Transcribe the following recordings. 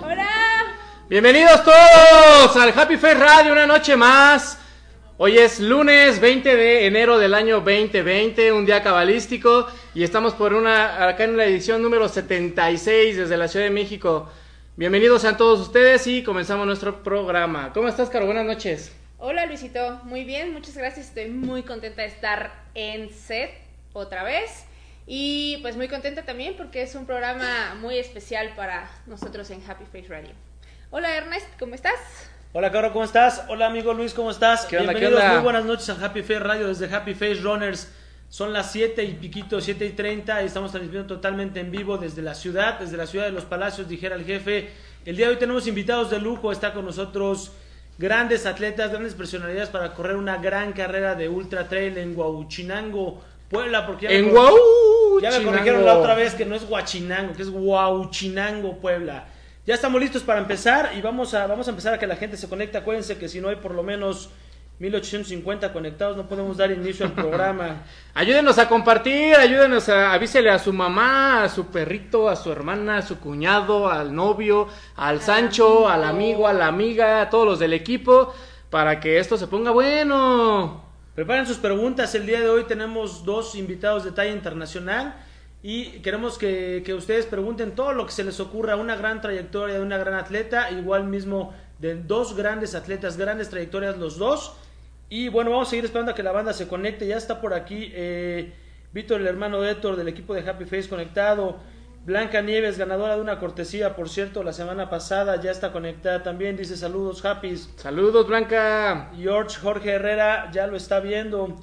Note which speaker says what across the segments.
Speaker 1: Hola.
Speaker 2: Bienvenidos todos al Happy Face Radio, una noche más. Hoy es lunes 20 de enero del año 2020, un día cabalístico, y estamos por una acá en la edición número 76 desde la Ciudad de México. Bienvenidos a todos ustedes y comenzamos nuestro programa. ¿Cómo estás, Caro? Buenas noches.
Speaker 1: Hola Luisito, muy bien, muchas gracias. Estoy muy contenta de estar en set otra vez. Y pues muy contenta también porque es un programa muy especial para nosotros en Happy Face Radio. Hola Ernest, ¿cómo estás?
Speaker 3: Hola Caro, ¿cómo estás? Hola amigo Luis, ¿cómo estás?
Speaker 2: ¿Qué onda, qué
Speaker 3: Bienvenidos,
Speaker 2: onda?
Speaker 3: muy buenas noches a Happy Face Radio desde Happy Face Runners. Son las 7 y piquito, 7 y 30 y estamos transmitiendo totalmente en vivo desde la ciudad, desde la ciudad de los palacios, dijera el jefe. El día de hoy tenemos invitados de lujo, está con nosotros grandes atletas, grandes personalidades para correr una gran carrera de ultra trail en Huauchinango, Puebla, porque ya me
Speaker 2: En
Speaker 3: cor-
Speaker 2: Guau,
Speaker 3: ya me corrigieron la otra vez que no es Huachinango, que es Huauchinango, Puebla. Ya estamos listos para empezar y vamos a, vamos a empezar a que la gente se conecte. Acuérdense que si no hay por lo menos 1850 conectados no podemos dar inicio al programa.
Speaker 2: Ayúdenos a compartir, ayúdenos a avísele a su mamá, a su perrito, a su hermana, a su cuñado, al novio, al Sancho, al amigo, a la amiga, a todos los del equipo, para que esto se ponga bueno.
Speaker 3: Preparen sus preguntas. El día de hoy tenemos dos invitados de talla internacional y queremos que, que ustedes pregunten todo lo que se les ocurra. Una gran trayectoria de una gran atleta, igual mismo de dos grandes atletas, grandes trayectorias los dos. Y bueno, vamos a seguir esperando a que la banda se conecte. Ya está por aquí eh, Víctor, el hermano de Héctor del equipo de Happy Face conectado. Blanca Nieves, ganadora de una cortesía, por cierto, la semana pasada, ya está conectada también. Dice saludos, Happys.
Speaker 2: Saludos, Blanca.
Speaker 3: George Jorge Herrera ya lo está viendo.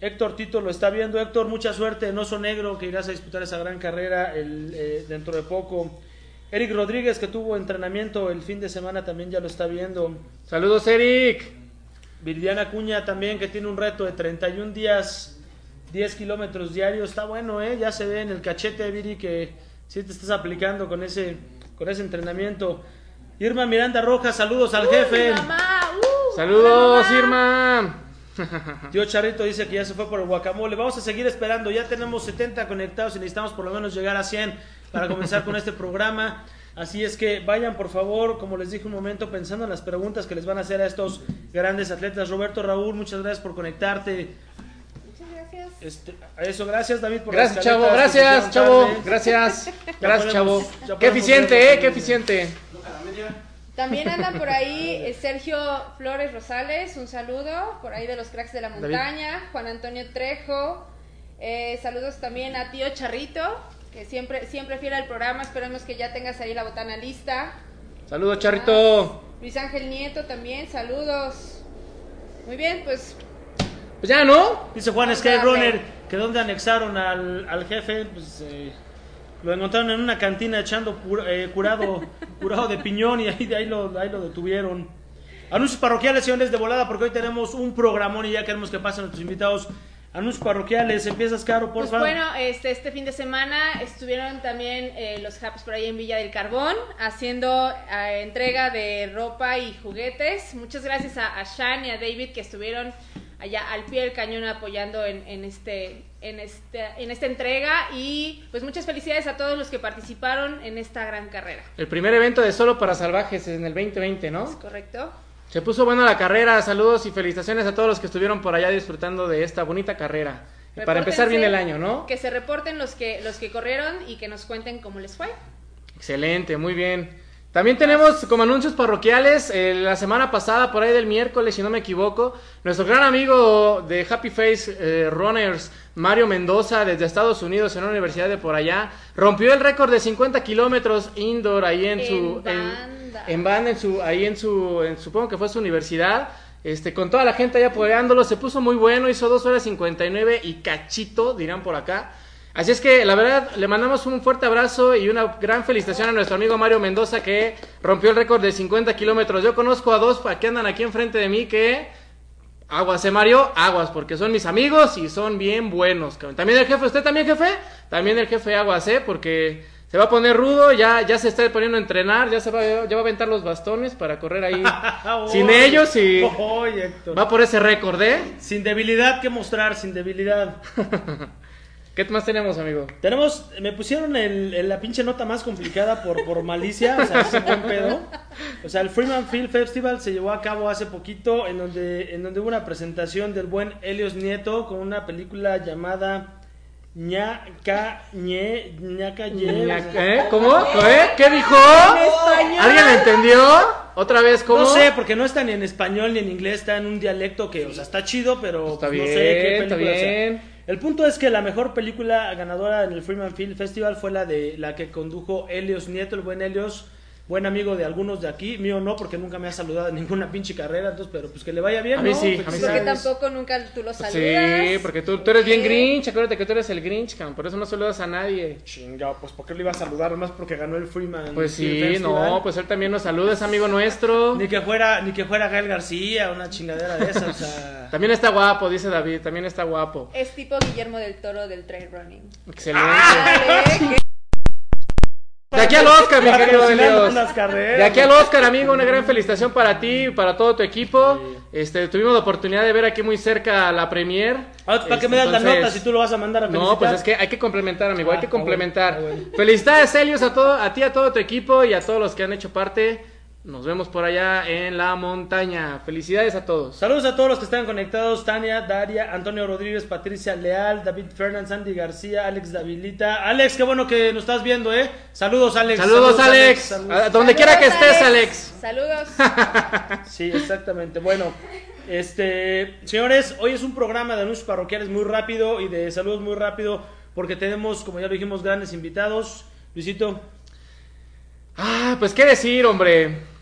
Speaker 3: Héctor Tito lo está viendo. Héctor, mucha suerte en Oso Negro, que irás a disputar esa gran carrera el, eh, dentro de poco. Eric Rodríguez, que tuvo entrenamiento el fin de semana, también ya lo está viendo.
Speaker 2: Saludos, Eric.
Speaker 3: Viridiana Cuña también, que tiene un reto de 31 días, 10 kilómetros diarios. Está bueno, ¿eh? Ya se ve en el cachete, Viri, que sí te estás aplicando con ese, con ese entrenamiento. Irma Miranda Rojas, saludos al jefe.
Speaker 1: Mamá, uh,
Speaker 2: Saludos,
Speaker 1: hola, mamá.
Speaker 2: Irma.
Speaker 3: Tío Charrito dice que ya se fue por el guacamole. Vamos a seguir esperando. Ya tenemos 70 conectados y necesitamos por lo menos llegar a 100 para comenzar con este programa. Así es que vayan por favor, como les dije un momento, pensando en las preguntas que les van a hacer a estos grandes atletas. Roberto Raúl, muchas gracias por conectarte. Este, a eso, gracias David por
Speaker 2: Gracias, chavo. Gracias, chavo. Gracias. Gracias, chavo. Qué eficiente, eh. Qué eficiente.
Speaker 1: También andan por ahí eh, Sergio Flores Rosales, un saludo, por ahí de los cracks de la
Speaker 2: David.
Speaker 1: montaña, Juan Antonio Trejo, eh, saludos también a tío Charrito, que siempre, siempre fiel al programa, esperemos que ya tengas ahí la botana lista.
Speaker 2: Saludos, Charrito.
Speaker 1: Luis Ángel Nieto también, saludos. Muy bien, pues
Speaker 2: Pues ya, ¿no?
Speaker 3: Dice Juan Skyrunner que donde anexaron al, al jefe, pues eh, lo encontraron en una cantina echando eh, curado, curado de piñón y ahí, de ahí, lo, ahí lo detuvieron. Anuncios parroquiales, señores, de volada, porque hoy tenemos un programón y ya queremos que pasen nuestros invitados. Anuncios parroquiales, empiezas caro, por
Speaker 1: Pues
Speaker 3: favor.
Speaker 1: bueno, este, este fin de semana estuvieron también eh, los Haps por ahí en Villa del Carbón haciendo eh, entrega de ropa y juguetes. Muchas gracias a, a Shan y a David que estuvieron allá al pie del cañón apoyando en, en este, en, este, en esta entrega y pues muchas felicidades a todos los que participaron en esta gran carrera.
Speaker 2: El primer evento de Solo para Salvajes en el 2020,
Speaker 1: ¿Es
Speaker 2: ¿no?
Speaker 1: correcto?
Speaker 2: Se puso buena la carrera. Saludos y felicitaciones a todos los que estuvieron por allá disfrutando de esta bonita carrera. Y para empezar bien el año, ¿no?
Speaker 1: Que se reporten los que, los que corrieron y que nos cuenten cómo les fue.
Speaker 2: Excelente, muy bien. También tenemos como anuncios parroquiales, eh, la semana pasada, por ahí del miércoles, si no me equivoco, nuestro gran amigo de Happy Face eh, Runners, Mario Mendoza, desde Estados Unidos, en una universidad de por allá, rompió el récord de 50 kilómetros indoor ahí en,
Speaker 1: En
Speaker 2: su...
Speaker 1: banda.
Speaker 2: en banda, en su, ahí en su, en- supongo que fue su universidad. Este, con toda la gente ahí apoyándolo, se puso muy bueno, hizo 2 horas 59 y cachito, dirán por acá. Así es que la verdad le mandamos un fuerte abrazo y una gran felicitación a nuestro amigo Mario Mendoza que rompió el récord de 50 kilómetros. Yo conozco a dos que andan aquí enfrente de mí que aguas, eh Mario, aguas, porque son mis amigos y son bien buenos. También el jefe, ¿usted también jefe? También el jefe aguas, eh, porque se va a poner rudo, ya, ya se está poniendo a entrenar, ya se va, ya va a aventar los bastones para correr ahí sin ellos y va por ese récord, ¿eh?
Speaker 3: Sin debilidad que mostrar, sin debilidad.
Speaker 2: ¿Qué más tenemos, amigo?
Speaker 3: Tenemos, me pusieron el, el- la pinche nota más complicada por, por malicia, o sea, es un buen pedo. O sea, el Freeman Film Festival se llevó a cabo hace poquito, en donde, en donde hubo una presentación del buen Helios Nieto con una película llamada Ñaca Ñe, Ñaca
Speaker 2: ¿Eh? ¿Cómo? ¿Eh? ¿Qué dijo? ¿Alguien entendió? ¿Otra vez cómo?
Speaker 3: No sé, porque no está ni en español ni en inglés, está en un dialecto que, o sea, está chido, pero
Speaker 2: Está
Speaker 3: pues, no
Speaker 2: bien,
Speaker 3: sé qué
Speaker 2: está
Speaker 3: película sea. El punto es que la mejor película ganadora en el Freeman Film Festival fue la de la que condujo Helios Nieto, el buen Helios, buen amigo de algunos de aquí, mío no, porque nunca me ha saludado en ninguna pinche carrera, entonces, pero pues que le vaya bien,
Speaker 2: A mí
Speaker 3: ¿no?
Speaker 2: sí, a mí sí.
Speaker 1: Porque tampoco nunca tú lo saludas.
Speaker 2: Sí, porque tú, tú eres bien. Grinch, acuérdate que tú eres el Grinch, cabrón, por eso no saludas a nadie.
Speaker 3: Chinga, pues ¿por qué le iba a saludar? Nomás porque ganó el Freeman
Speaker 2: Pues sí, no, pues él también nos saluda, es amigo nuestro.
Speaker 3: Ni que fuera, ni que fuera Gael García, una chingadera de esas, o sea...
Speaker 2: También está guapo, dice David, también está guapo.
Speaker 1: Es tipo Guillermo del Toro del trail running.
Speaker 2: Excelente.
Speaker 1: Dale,
Speaker 2: De aquí al Oscar, mi querido. De aquí al Oscar, amigo, una gran felicitación para ti y para todo tu equipo. Este, tuvimos la oportunidad de ver aquí muy cerca la premier.
Speaker 3: Ah, ¿Para qué
Speaker 2: Este,
Speaker 3: me das la
Speaker 2: entonces-
Speaker 3: nota si tú lo vas a mandar a felicitar?
Speaker 2: No, pues es que hay que complementar, amigo, hay
Speaker 3: Ah,
Speaker 2: que
Speaker 3: ah, bueno,
Speaker 2: complementar.
Speaker 3: ah, bueno.
Speaker 2: Felicidades, Helios, a, todo, a ti, a todo tu equipo y a todos los que han hecho parte. Nos vemos por allá en la montaña. Felicidades a todos.
Speaker 3: Saludos a todos los que están conectados, Tania, Daria, Antonio Rodríguez, Patricia Leal, David Fernández, Andy García, Alex Davilita. Alex, qué bueno que nos estás viendo, ¿eh? Saludos, Alex.
Speaker 2: Saludos, Alex.
Speaker 3: saludos.
Speaker 2: A donde quiera que estés, Alex.
Speaker 1: Saludos.
Speaker 3: Sí, exactamente. Bueno, este, señores, hoy es un programa de anuncios parroquiales muy rápido y de saludos muy rápido porque tenemos, como ya lo dijimos, grandes invitados. Luisito,
Speaker 2: Ah, pues qué decir, hombre.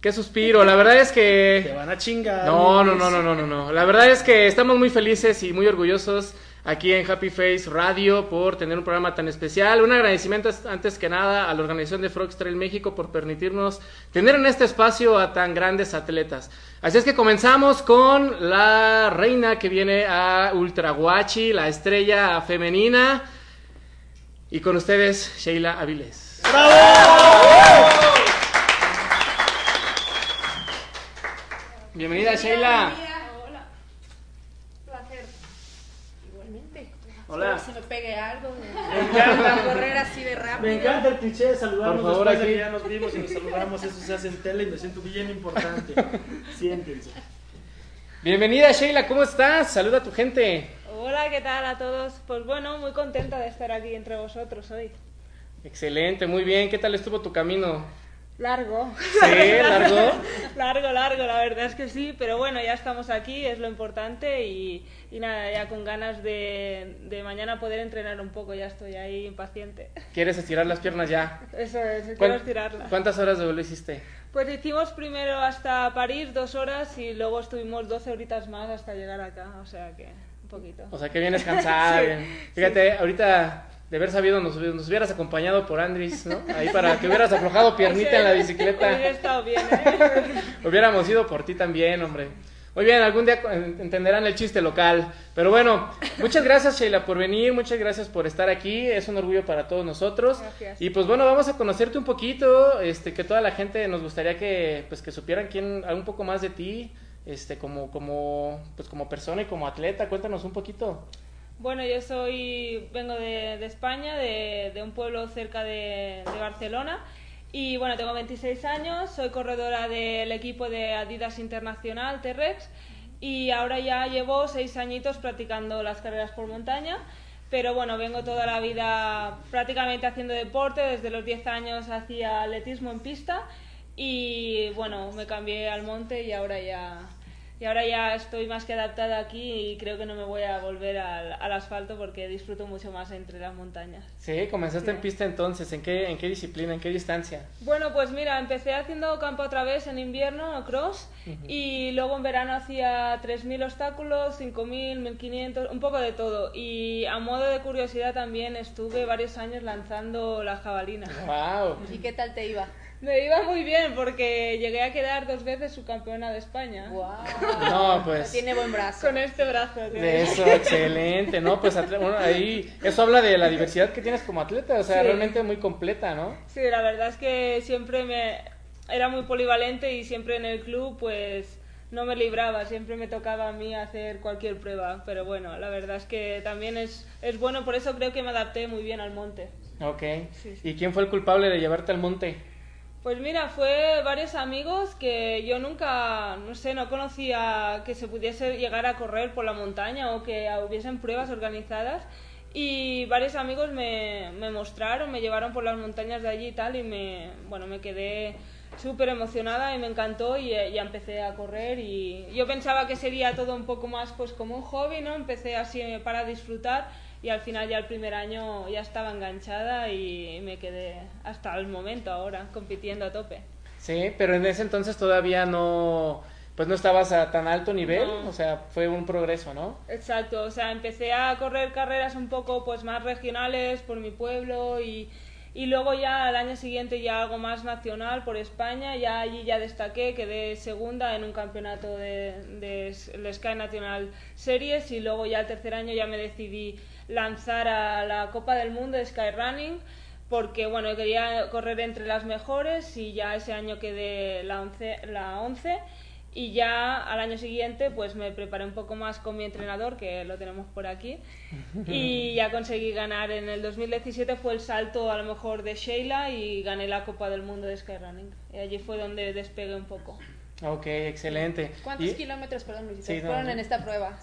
Speaker 2: Qué suspiro. La verdad es
Speaker 3: te
Speaker 2: que.
Speaker 3: van a chingar.
Speaker 2: No, no, no, no, no, no, no. La verdad es que estamos muy felices y muy orgullosos aquí en Happy Face Radio por tener un programa tan especial. Un agradecimiento es- antes que nada a la organización de Frogs Trail México por permitirnos tener en este espacio a tan grandes atletas. Así es que comenzamos con la reina que viene a Ultra Guachi, la estrella femenina. Y con ustedes, Sheila Avilés. Bienvenida, Sheila.
Speaker 1: Hola. Placer. Igualmente.
Speaker 2: Hola.
Speaker 1: Espero que se me pegue algo.
Speaker 3: encanta.
Speaker 1: Para correr así de rápido.
Speaker 3: Me encanta el cliché de saludarnos
Speaker 2: Por favor,
Speaker 3: después de
Speaker 2: aquí.
Speaker 3: que ya nos vimos y nos saludamos. Eso se hace en tele y me siento bien importante. Siéntense.
Speaker 2: Bienvenida, Sheila, ¿cómo estás? Saluda a tu gente.
Speaker 4: Hola, ¿qué tal a todos? Pues bueno, muy contenta de estar aquí entre vosotros hoy.
Speaker 2: Excelente, muy bien. ¿Qué tal estuvo tu camino?
Speaker 4: Largo.
Speaker 2: Sí, largo.
Speaker 4: largo, largo, la verdad es que sí, pero bueno, ya estamos aquí, es lo importante y, y nada, ya con ganas de, de mañana poder entrenar un poco, ya estoy ahí impaciente.
Speaker 2: ¿Quieres estirar las piernas ya?
Speaker 4: Eso es, quiero
Speaker 2: ¿Cuán-
Speaker 4: estirarla.
Speaker 2: ¿Cuántas horas de vuelo hiciste?
Speaker 4: Pues hicimos primero hasta París dos horas y luego estuvimos 12 horitas más hasta llegar acá, o sea que un poquito.
Speaker 2: O sea, que vienes cansada.
Speaker 4: Sí,
Speaker 2: bien. Fíjate, ahorita de haber sabido nos, nos hubieras acompañado por Andris, ¿no? Ahí para que hubieras aflojado piernita en la
Speaker 4: Hubiera
Speaker 2: bicicleta.
Speaker 4: estado bien, ¿eh?
Speaker 2: Hubiéramos ido por ti también, hombre. Muy bien, algún día en- entenderán el chiste local. Pero bueno, muchas gracias Sheila por venir, muchas gracias por estar aquí. Es un orgullo para todos nosotros.
Speaker 4: Gracias.
Speaker 2: Y pues bueno, vamos a conocerte un poquito, este, que toda la gente nos gustaría que, pues, que supieran quién, un poco más de ti, este, como, como, pues, como persona y como atleta. Cuéntanos un poquito.
Speaker 4: Bueno, yo soy, vengo de, España, de, un pueblo cerca de, de Barcelona. Y bueno, tengo 26 años, soy corredora del equipo de Adidas Internacional, T-Rex. Y ahora ya llevo seis añitos practicando las carreras por montaña. Pero bueno, vengo toda la vida prácticamente haciendo deporte. Desde los 10 años hacía atletismo en pista. Y bueno, me cambié al monte y ahora ya y ahora ya estoy más que adaptada aquí y creo que no me voy a volver al, al asfalto porque disfruto mucho más entre las montañas.
Speaker 2: Sí, comenzaste en pista entonces. ¿En qué, en qué disciplina, en qué distancia?
Speaker 4: Bueno, pues mira, empecé haciendo campo otra vez en invierno, cross, y luego en verano hacía 3.000 obstáculos, 5.000, 1.500, un poco de todo. Y a modo de curiosidad también estuve varios años lanzando la jabalina.
Speaker 2: Wow.
Speaker 1: ¿Y qué tal te iba?
Speaker 4: Me iba muy bien porque llegué a quedar dos veces subcampeona de España.
Speaker 1: Wow.
Speaker 2: No, pues.
Speaker 1: Tiene buen brazo.
Speaker 4: Con este brazo.
Speaker 2: De eso, excelente, ¿no? Pues bueno, ahí, eso habla de la diversidad que tienes como atleta, o sea,
Speaker 4: Sí.
Speaker 2: realmente muy completa, ¿no?
Speaker 4: Sí, la verdad es que siempre me era muy polivalente y siempre en el club pues no me libraba, siempre me tocaba a mí hacer cualquier prueba, pero bueno, la verdad es que también es, es bueno, por eso creo que me adapté muy bien al monte.
Speaker 2: Ok.
Speaker 4: Sí, sí.
Speaker 2: ¿Y quién fue el culpable de llevarte al monte?
Speaker 4: Pues mira, fue varios amigos que yo nunca, no sé, no conocía que se pudiese llegar a correr por la montaña o que hubiesen pruebas organizadas. Y varios amigos me, mostraron, me llevaron por las montañas de allí y tal, y me, bueno, me quedé súper emocionada y me encantó y ya empecé a correr y yo pensaba que sería todo un poco más pues como un hobby, ¿no? Empecé así para disfrutar y al final ya el primer año ya estaba enganchada y me quedé hasta el momento ahora compitiendo a tope.
Speaker 2: Sí, pero en ese entonces todavía no, pues no estabas a tan alto nivel,
Speaker 4: No.
Speaker 2: o sea, fue un progreso, ¿no?
Speaker 4: Exacto, o sea, empecé a correr carreras un poco pues más regionales por mi pueblo y, y luego ya al año siguiente ya algo más nacional por España, ya allí ya destaqué, quedé segunda en un campeonato de, de el Sky National Series y luego ya el tercer año ya me decidí lanzar a la Copa del Mundo de Sky Running porque bueno, quería correr entre las mejores y ya ese año quedé la 11, la 11 y ya al año siguiente pues me preparé un poco más con mi entrenador, que lo tenemos por aquí, y ya conseguí ganar. En el 2017 fue el salto a lo mejor de Sheila y gané la Copa del Mundo de Skyrunning. Y allí fue donde despegué un poco.
Speaker 2: Ok, excelente.
Speaker 1: ¿Cuántos
Speaker 2: Y-
Speaker 1: kilómetros, perdón, Luisito,
Speaker 2: Sí, no,
Speaker 1: fueron
Speaker 2: no.
Speaker 1: en esta prueba?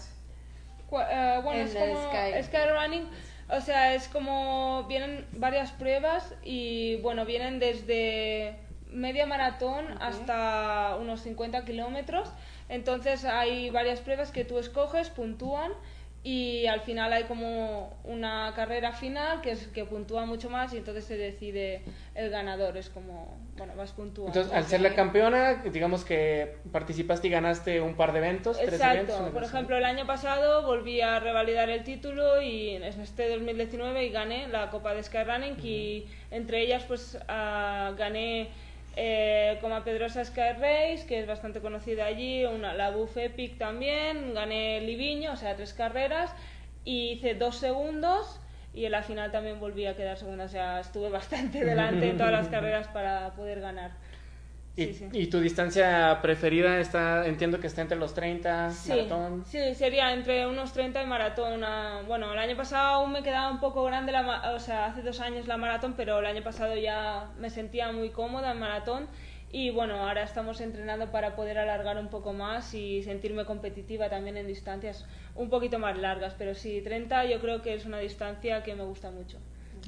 Speaker 4: Eh, bueno,
Speaker 1: En
Speaker 4: es como
Speaker 1: Sky.
Speaker 4: Skyrunning, o sea, es como vienen varias pruebas y bueno, vienen desde media maratón hasta unos 50 kilómetros. Entonces hay varias pruebas que tú escoges, puntúan y al final hay como una carrera final que es que puntúa mucho más y entonces se decide el ganador. Es como, bueno, vas puntuando.
Speaker 2: Entonces, al ser la campeona, digamos que participaste y ganaste un par de eventos, tres eventos.
Speaker 4: Exacto, por ejemplo el año pasado volví a revalidar el título y en este 2019 y gané la Copa de Skyrunning y entre ellas pues ah, gané eh, Coma Pedrosa Sky Race que es bastante conocida allí, una, la Buff Epic también, gané Liviño, o sea tres carreras y hice dos segundos y en la final también volví a quedar segunda, o sea estuve bastante delante en todas las carreras para poder ganar.
Speaker 2: ¿Y,
Speaker 4: Sí, sí.
Speaker 2: y tu distancia preferida está, entiendo que está entre los 30,
Speaker 4: Sí,
Speaker 2: maratón?
Speaker 4: sí, sería entre unos 30 y maratón. Bueno, el año pasado aún me quedaba un poco grande, la, o sea, hace dos años la maratón, pero el año pasado ya me sentía muy cómoda en maratón. Y bueno, ahora estamos entrenando para poder alargar un poco más y sentirme competitiva también en distancias un poquito más largas. Pero sí, 30 yo creo que es una distancia que me gusta mucho.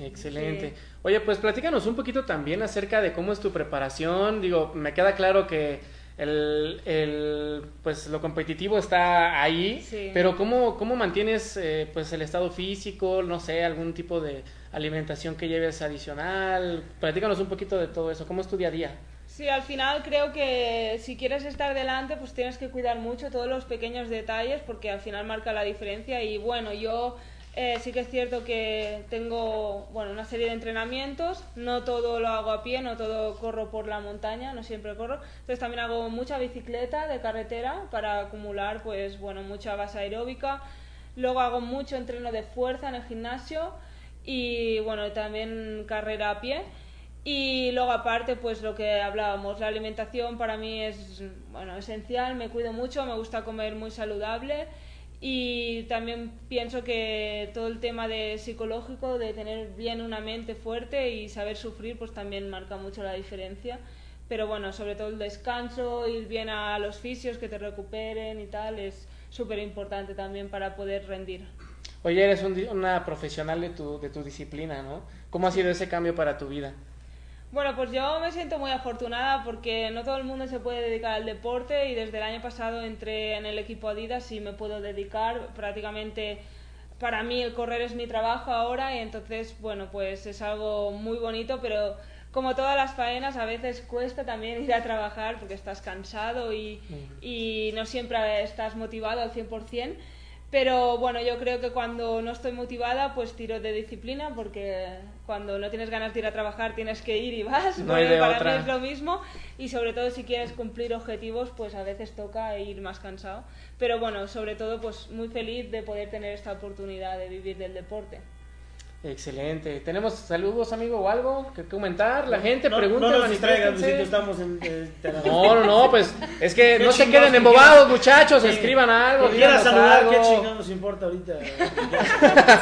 Speaker 2: Excelente.
Speaker 4: Sí.
Speaker 2: Oye, pues platícanos un poquito también acerca de cómo es tu preparación. Digo, me queda claro que el, el, pues lo competitivo está ahí,
Speaker 4: Sí.
Speaker 2: pero ¿cómo, cómo mantienes eh, pues el estado físico? No sé, algún tipo de alimentación que lleves adicional. Platícanos un poquito de todo eso. ¿Cómo es tu día a día?
Speaker 4: Sí, al final creo que si quieres estar delante, pues tienes que cuidar mucho todos los pequeños detalles porque al final marca la diferencia. Y bueno, yo eh, sí que es cierto que tengo bueno, una serie de entrenamientos, no todo lo hago a pie, no todo corro por la montaña, no siempre corro. Entonces también hago mucha bicicleta de carretera para acumular pues bueno, mucha base aeróbica. Luego hago mucho entreno de fuerza en el gimnasio y bueno, también carrera a pie. Y luego aparte, pues lo que hablábamos, la alimentación para mí es bueno, esencial, me cuido mucho, me gusta comer muy saludable y también pienso que todo el tema de psicológico, de tener bien una mente fuerte y saber sufrir, pues también marca mucho la diferencia. Pero bueno, sobre todo el descanso, ir bien a los fisios que te recuperen y tal, es súper importante también para poder rendir.
Speaker 2: Oye, eres un una profesional de tu, de tu disciplina, ¿no? ¿Cómo ha sido ese cambio para tu vida?
Speaker 4: Bueno, pues yo me siento muy afortunada porque no todo el mundo se puede dedicar al deporte y desde el año pasado entré en el equipo Adidas y me puedo dedicar prácticamente para mí el correr es mi trabajo ahora y entonces bueno pues es algo muy bonito pero como todas las faenas a veces cuesta también ir a trabajar porque estás cansado y, y no siempre estás motivado al 100%. Pero bueno, yo creo que cuando no estoy motivada, pues tiro de disciplina, porque cuando no tienes ganas de ir a trabajar tienes que ir y vas.
Speaker 2: No hay de
Speaker 4: para
Speaker 2: otra.
Speaker 4: mí es lo mismo. Y sobre todo si quieres cumplir objetivos, pues a veces toca ir más cansado. Pero bueno, sobre todo pues muy feliz de poder tener esta oportunidad de vivir del deporte.
Speaker 2: Excelente. ¿Tenemos saludos, amigo, o algo que comentar? La gente
Speaker 3: no,
Speaker 2: pregunta,
Speaker 3: No nos distraigan, estamos en... eh,
Speaker 2: No, no, no, pues es que no se queden
Speaker 3: que
Speaker 2: embobados, muchachos, escriban algo.
Speaker 3: Quien quiera
Speaker 2: díganos
Speaker 3: saludar,
Speaker 2: algo.
Speaker 3: qué chingados nos importa ahorita.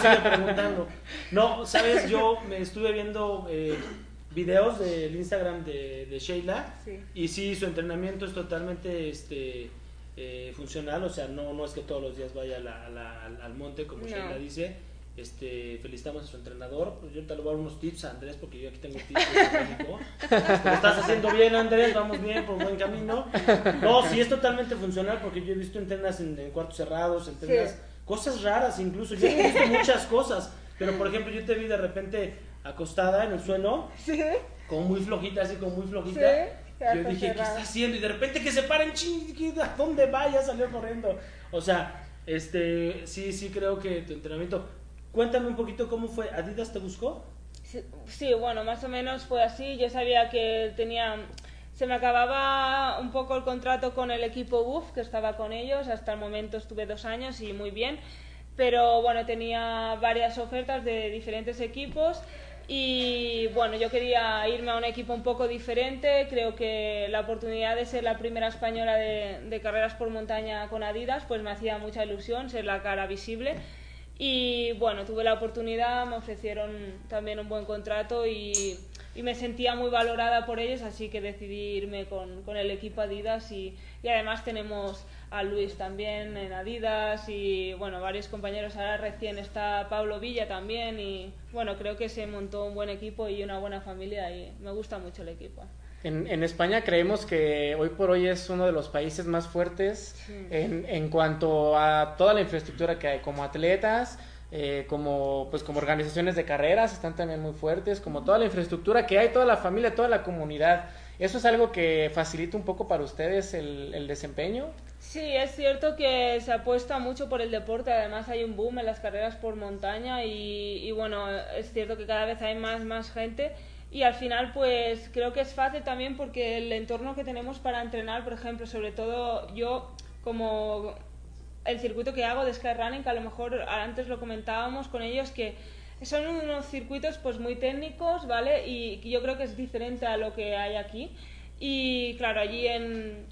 Speaker 3: Sigue preguntando. No, sabes, yo me estuve viendo eh, videos del Instagram de, de Sheila
Speaker 4: Sí.
Speaker 3: y sí, su entrenamiento es totalmente este eh, funcional, o sea, no, no es que todos los días vaya a la- a la- al, al monte como
Speaker 4: No.
Speaker 3: Sheila dice. Este, felicitamos a su entrenador. Pues yo ahorita le voy a dar unos tips a Andrés porque yo aquí tengo tips de México. Lo estás haciendo bien, Andrés, vamos bien, por buen camino. No, sí es totalmente funcional porque yo he visto entrenas en, en cuartos cerrados, entrenas
Speaker 4: Sí.
Speaker 3: cosas raras incluso. Yo he visto muchas cosas, pero por ejemplo, yo te vi de repente acostada en el suelo,
Speaker 4: Sí,
Speaker 3: como muy flojita, así como muy flojita. Yo dije, ¿qué está haciendo? Y de repente que se paren, ching, ¿qué- ¿a dónde va? Ya salió corriendo. O sea, este, sí, sí creo que tu entrenamiento. Cuéntame un poquito cómo fue. ¿Adidas te buscó?
Speaker 4: Sí, bueno, más o menos fue así. Yo sabía que tenía. Se me acababa un poco el contrato con el equipo BUF, que estaba con ellos. Hasta el momento estuve dos años y muy bien. Pero bueno, tenía varias ofertas de diferentes equipos. Y bueno, yo quería irme a un equipo un poco diferente. Creo que la oportunidad de ser la primera española de, de carreras por montaña con Adidas, pues me hacía mucha ilusión ser la cara visible. Y bueno, tuve la oportunidad, me ofrecieron también un buen contrato y, me sentía muy valorada por ellos, así que decidí irme con, con el equipo Adidas y, y además tenemos a Luis también en Adidas y bueno, varios compañeros, ahora recién está Pablo Villa también y bueno, creo que se montó un buen equipo y una buena familia y me gusta mucho el equipo.
Speaker 2: En, en España creemos que hoy por hoy es uno de los países más fuertes
Speaker 4: Sí.
Speaker 2: en, en cuanto a toda la infraestructura que hay, como atletas, eh, como pues como organizaciones de carreras están también muy fuertes, como toda la infraestructura que hay, toda la familia, toda la comunidad. ¿Eso es algo que facilita un poco para ustedes el, el desempeño?
Speaker 4: Sí, es cierto que se apuesta mucho por el deporte, además hay un boom en las carreras por montaña y, y bueno, es cierto que cada vez hay más, más gente y al final pues creo que es fácil también porque el entorno que tenemos para entrenar, por ejemplo, sobre todo yo como el circuito que hago de Skyrunning, que a lo mejor antes lo comentábamos con ellos, que son unos circuitos pues muy técnicos, ¿vale? Y yo creo que es diferente a lo que hay aquí. Y claro, allí en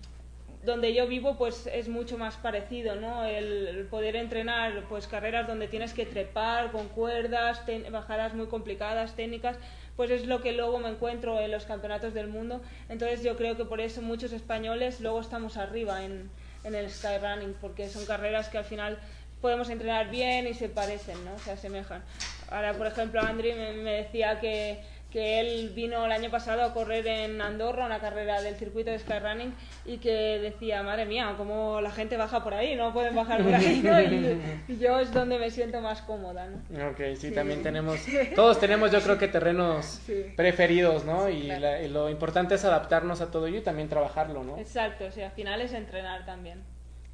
Speaker 4: donde yo vivo pues es mucho más parecido, ¿no? El, poder entrenar pues carreras donde tienes que trepar con cuerdas, bajadas muy complicadas, técnicas, pues es lo que luego me encuentro en los campeonatos del mundo. Entonces yo creo que por eso muchos españoles luego estamos arriba en, en el skyrunning, porque son carreras que al final podemos entrenar bien y se parecen, ¿no? Se asemejan. Ahora, por ejemplo, Andri me, me decía que, que él vino el año pasado a correr en Andorra, una carrera del circuito de skyrunning, y que decía, madre mía, cómo la gente baja por ahí, no pueden bajar por ahí, ¿no? Y, y yo es donde me siento más cómoda, ¿no?
Speaker 2: Ok, sí, también tenemos, todos tenemos yo creo que terrenos
Speaker 4: Sí.
Speaker 2: preferidos, ¿no? y,
Speaker 4: claro.
Speaker 2: la- y lo importante es adaptarnos a todo ello y también trabajarlo, ¿no?
Speaker 4: Exacto, o sea, al final es entrenar también.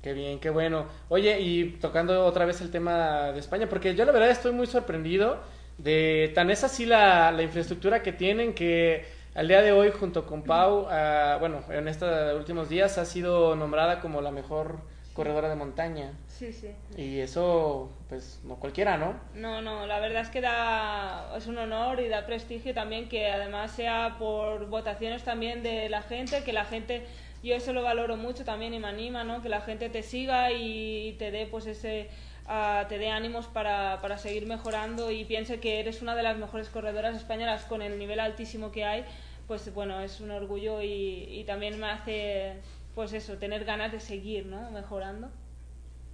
Speaker 2: Qué bien, qué bueno. Oye, y tocando otra vez el tema de España, porque yo la verdad estoy muy sorprendido de tan es así la, la infraestructura que tienen que al día de hoy junto con Pau, ah, bueno, en estos últimos días ha sido nombrada como la mejor corredora de montaña.
Speaker 4: Sí, sí.
Speaker 2: Y eso, pues, no cualquiera, ¿no?
Speaker 4: No, no, la verdad es que da, es un honor y da prestigio también que además sea por votaciones también de la gente, que la gente, yo eso lo valoro mucho también y me anima, ¿no? Que la gente te siga y te dé pues ese, ah, te dé ánimos para, para seguir mejorando y piense que eres una de las mejores corredoras españolas con el nivel altísimo que hay, pues bueno, es un orgullo y, y también me hace, pues eso, tener ganas de seguir, ¿no? Mejorando.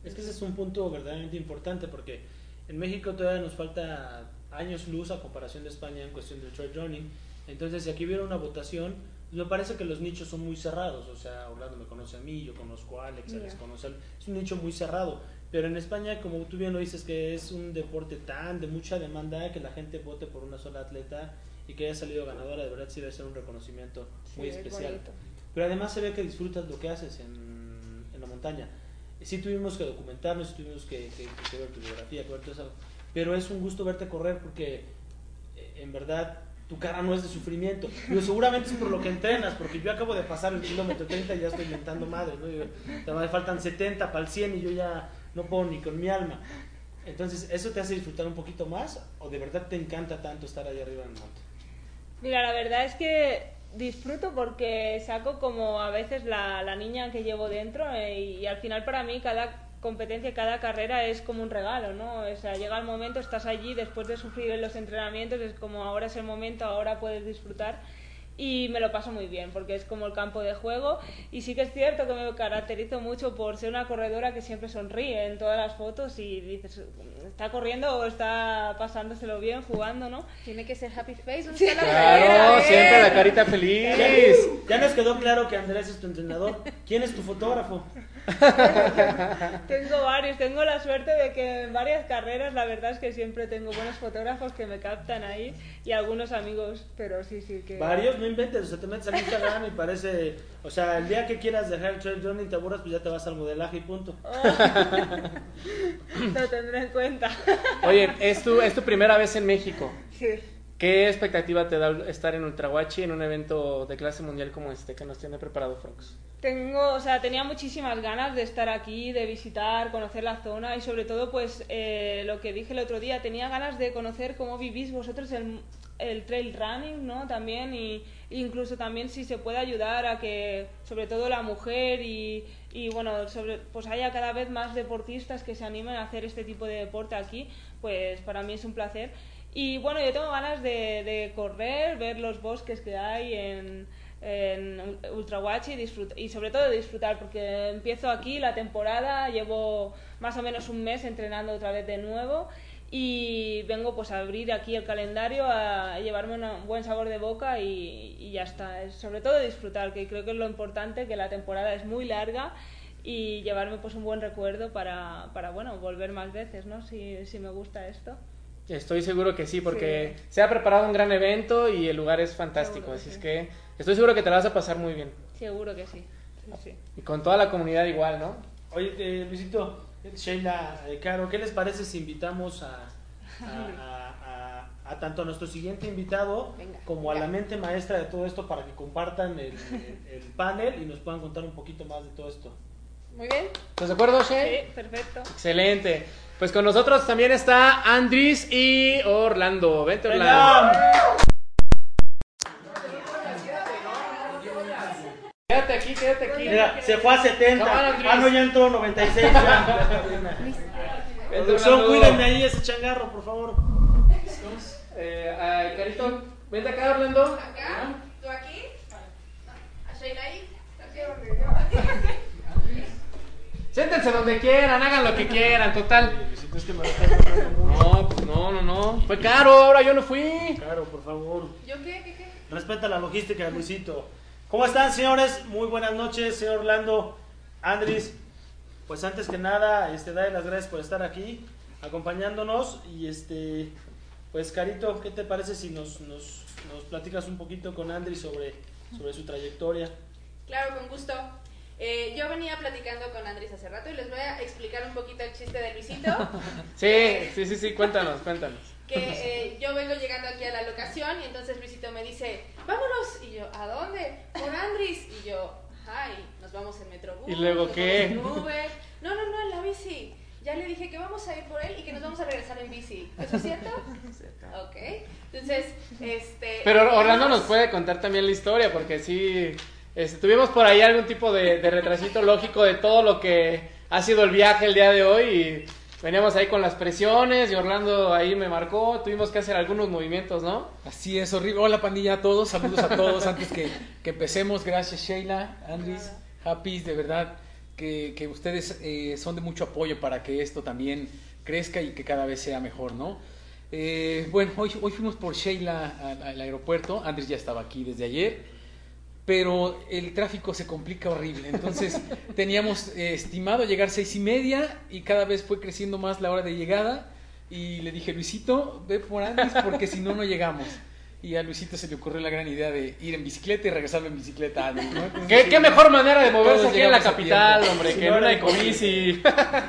Speaker 3: Es que ese es un punto verdaderamente importante porque en México todavía nos falta años luz a comparación de España en cuestión del trail running. Entonces, si aquí hubiera una votación, me parece que los nichos son muy cerrados. O sea, Orlando me conoce a mí, yo conozco a Alex, Alex
Speaker 4: Ya.
Speaker 3: conoce a. Es un nicho muy cerrado. Pero en España, como tú bien lo dices, que es un deporte tan de mucha demanda que la gente vote por una sola atleta y que haya salido ganadora, de verdad sí debe ser un reconocimiento muy
Speaker 4: Sí, es
Speaker 3: especial.
Speaker 4: bonito.
Speaker 3: Pero además se ve que disfrutas lo que haces en, en la montaña. Sí tuvimos que documentarnos, sí tuvimos que, que- que ver tu biografía, que ver todo eso. Pero es un gusto verte correr porque eh, en verdad tu cara no es de sufrimiento. Digo, seguramente es por lo que entrenas, porque yo acabo de pasar el kilómetro 30 y ya estoy mentando madre. ¿no? Digo, te faltan 70 para el 100 y yo ya no puedo ni con mi alma. Entonces, ¿eso te hace disfrutar un poquito más o de verdad te encanta tanto estar ahí arriba en el monte?
Speaker 4: Mira, la verdad es que disfruto porque saco como a veces la, la niña que llevo dentro eh, y, al final para mí cada competencia, cada carrera es como un regalo, ¿no? O sea, llega el momento, estás allí después de sufrir los entrenamientos, es como ahora es el momento, ahora puedes disfrutar y me lo paso muy bien porque es como el campo de juego y sí que es cierto que me caracterizo mucho por ser una corredora que siempre sonríe en todas las fotos y dices, está corriendo o está pasándoselo bien, jugando, ¿no?
Speaker 1: Tiene que ser happy face. ¿dónde
Speaker 4: Sí.
Speaker 1: la
Speaker 2: Claro,
Speaker 1: playera?
Speaker 2: siempre la
Speaker 1: Eh.
Speaker 2: carita feliz.
Speaker 3: Ya nos quedó claro que Andrés es tu entrenador. ¿Quién es tu fotógrafo?
Speaker 4: Tengo varios, tengo la suerte de que en varias carreras la verdad es que siempre tengo buenos fotógrafos que me captan ahí y algunos amigos, pero sí, sí que...
Speaker 3: Varios, no inventes, o sea, te metes al Instagram y parece, o sea, el día que quieras dejar el trail running te aburras, pues ya te vas al modelaje y punto.
Speaker 4: Lo tendré en cuenta.
Speaker 2: Oye, es tu, es tu primera vez en México.
Speaker 4: Sí.
Speaker 2: ¿Qué expectativa te da estar en Ultrahuachi en un evento de clase mundial como este que nos tiene preparado Frogs?
Speaker 4: Tengo, o sea, tenía muchísimas ganas de estar aquí, de visitar, conocer la zona y sobre todo, pues, eh, lo que dije el otro día, tenía ganas de conocer cómo vivís vosotros el, el trail running, ¿no? También y incluso también si se puede ayudar a que, sobre todo la mujer y, y bueno, sobre, pues haya cada vez más deportistas que se animen a hacer este tipo de deporte aquí, pues para mí es un placer. Y bueno, yo tengo ganas de, correr, ver los bosques que hay en, en Ultrahuachi y, y sobre todo disfrutar porque empiezo aquí la temporada, llevo más o menos un mes entrenando otra vez de nuevo y vengo pues a abrir aquí el calendario, a, llevarme un buen sabor de boca y, y ya está. Es sobre todo disfrutar, que creo que es lo importante, que la temporada es muy larga y llevarme pues un buen recuerdo para, para bueno, volver más veces, ¿no? Si, si me gusta esto.
Speaker 2: Estoy seguro que sí, porque se ha preparado un gran evento y el lugar es fantástico. Así
Speaker 4: sí.
Speaker 2: es que estoy seguro que te la vas a pasar muy bien.
Speaker 4: Seguro que sí. sí, sí.
Speaker 2: Y con toda la comunidad igual, ¿no?
Speaker 3: Oye, eh, Luisito, Sheila, eh, Caro, ¿qué les parece si invitamos a, a, a- a- a tanto a nuestro siguiente invitado
Speaker 1: Venga,
Speaker 3: como a la mente maestra de todo esto para que compartan el, el- el panel y nos puedan contar un poquito más de todo esto?
Speaker 1: Muy bien.
Speaker 2: ¿Estás de acuerdo, Shay?
Speaker 4: Sí, perfecto.
Speaker 2: Excelente. Pues con nosotros también está Andris y Orlando. Vente, Orlando. Quédate aquí, quédate aquí.
Speaker 3: Mira, se fue a 70.
Speaker 2: Come on, Andrés.
Speaker 3: Ah, no, ya entró 96. Ya. Producción, cuídenme ahí ese changarro, por favor.
Speaker 2: Eh, ay, Carito, vente acá, Orlando.
Speaker 1: Acá, tú aquí. A Sheila ahí.
Speaker 2: Siéntense donde quieran, hagan lo que quieran, total.
Speaker 3: Luisito, es que me lo estás mandando mucho.
Speaker 2: No, pues no, no, no. Fue caro, ahora yo no fui.
Speaker 3: Claro, por favor.
Speaker 1: ¿Yo qué? ¿Qué? ¿Qué?
Speaker 3: Respeta la logística de Luisito. ¿Cómo están, señores? Muy buenas noches, señor Orlando, Andris. Pues antes que nada, este, darle las gracias por estar aquí, acompañándonos. Y este, pues Carito, ¿qué te parece si nos, nos, nos platicas un poquito con Andris sobre, sobre su trayectoria?
Speaker 1: Claro, con gusto. Eh, yo venía platicando con Andrés hace rato y les voy a explicar un poquito el chiste de Luisito.
Speaker 2: Sí, sí, sí, sí, cuéntanos, cuéntanos.
Speaker 1: que eh, yo vengo llegando aquí a la locación y entonces Luisito me dice, vámonos. Y yo, ¿a dónde? Por Andris. Y yo, ay, nos vamos en Metrobús.
Speaker 2: ¿Y luego qué?
Speaker 1: en Uber. No, no, no, en la bici. Ya le dije que vamos a ir por él y que nos vamos a regresar en bici. ¿Eso es cierto? Ok. Entonces, este...
Speaker 2: Pero Orlando nos puede contar también la historia, porque sí, este, tuvimos por ahí algún tipo de, de retrasito lógico de todo lo que ha sido el viaje el día de hoy y veníamos ahí con las presiones y Orlando ahí me marcó, tuvimos que hacer algunos movimientos, ¿no?
Speaker 5: Así es, horrible. Hola pandilla a todos, saludos a todos. Antes que, que empecemos, gracias Sheila, Andris, Happy, de verdad que, que ustedes eh, son de mucho apoyo para que esto también crezca y que cada vez sea mejor, ¿no? Eh, bueno, hoy, hoy fuimos por Sheila al, al aeropuerto, Andris ya estaba aquí desde ayer, pero el tráfico se complica horrible. Entonces teníamos eh, estimado llegar seis y media y cada vez fue creciendo más la hora de llegada. Y le dije, Luisito, ve por Andrés porque si no, no llegamos. Y a Luisito se le ocurrió la gran idea de ir en bicicleta y regresarme en bicicleta ¿no? Entonces,
Speaker 2: ¿Qué, qué mejor manera de moverse aquí en la capital, hombre,
Speaker 3: Sí,
Speaker 2: que en
Speaker 3: no,
Speaker 2: una
Speaker 3: no,
Speaker 2: ecobici.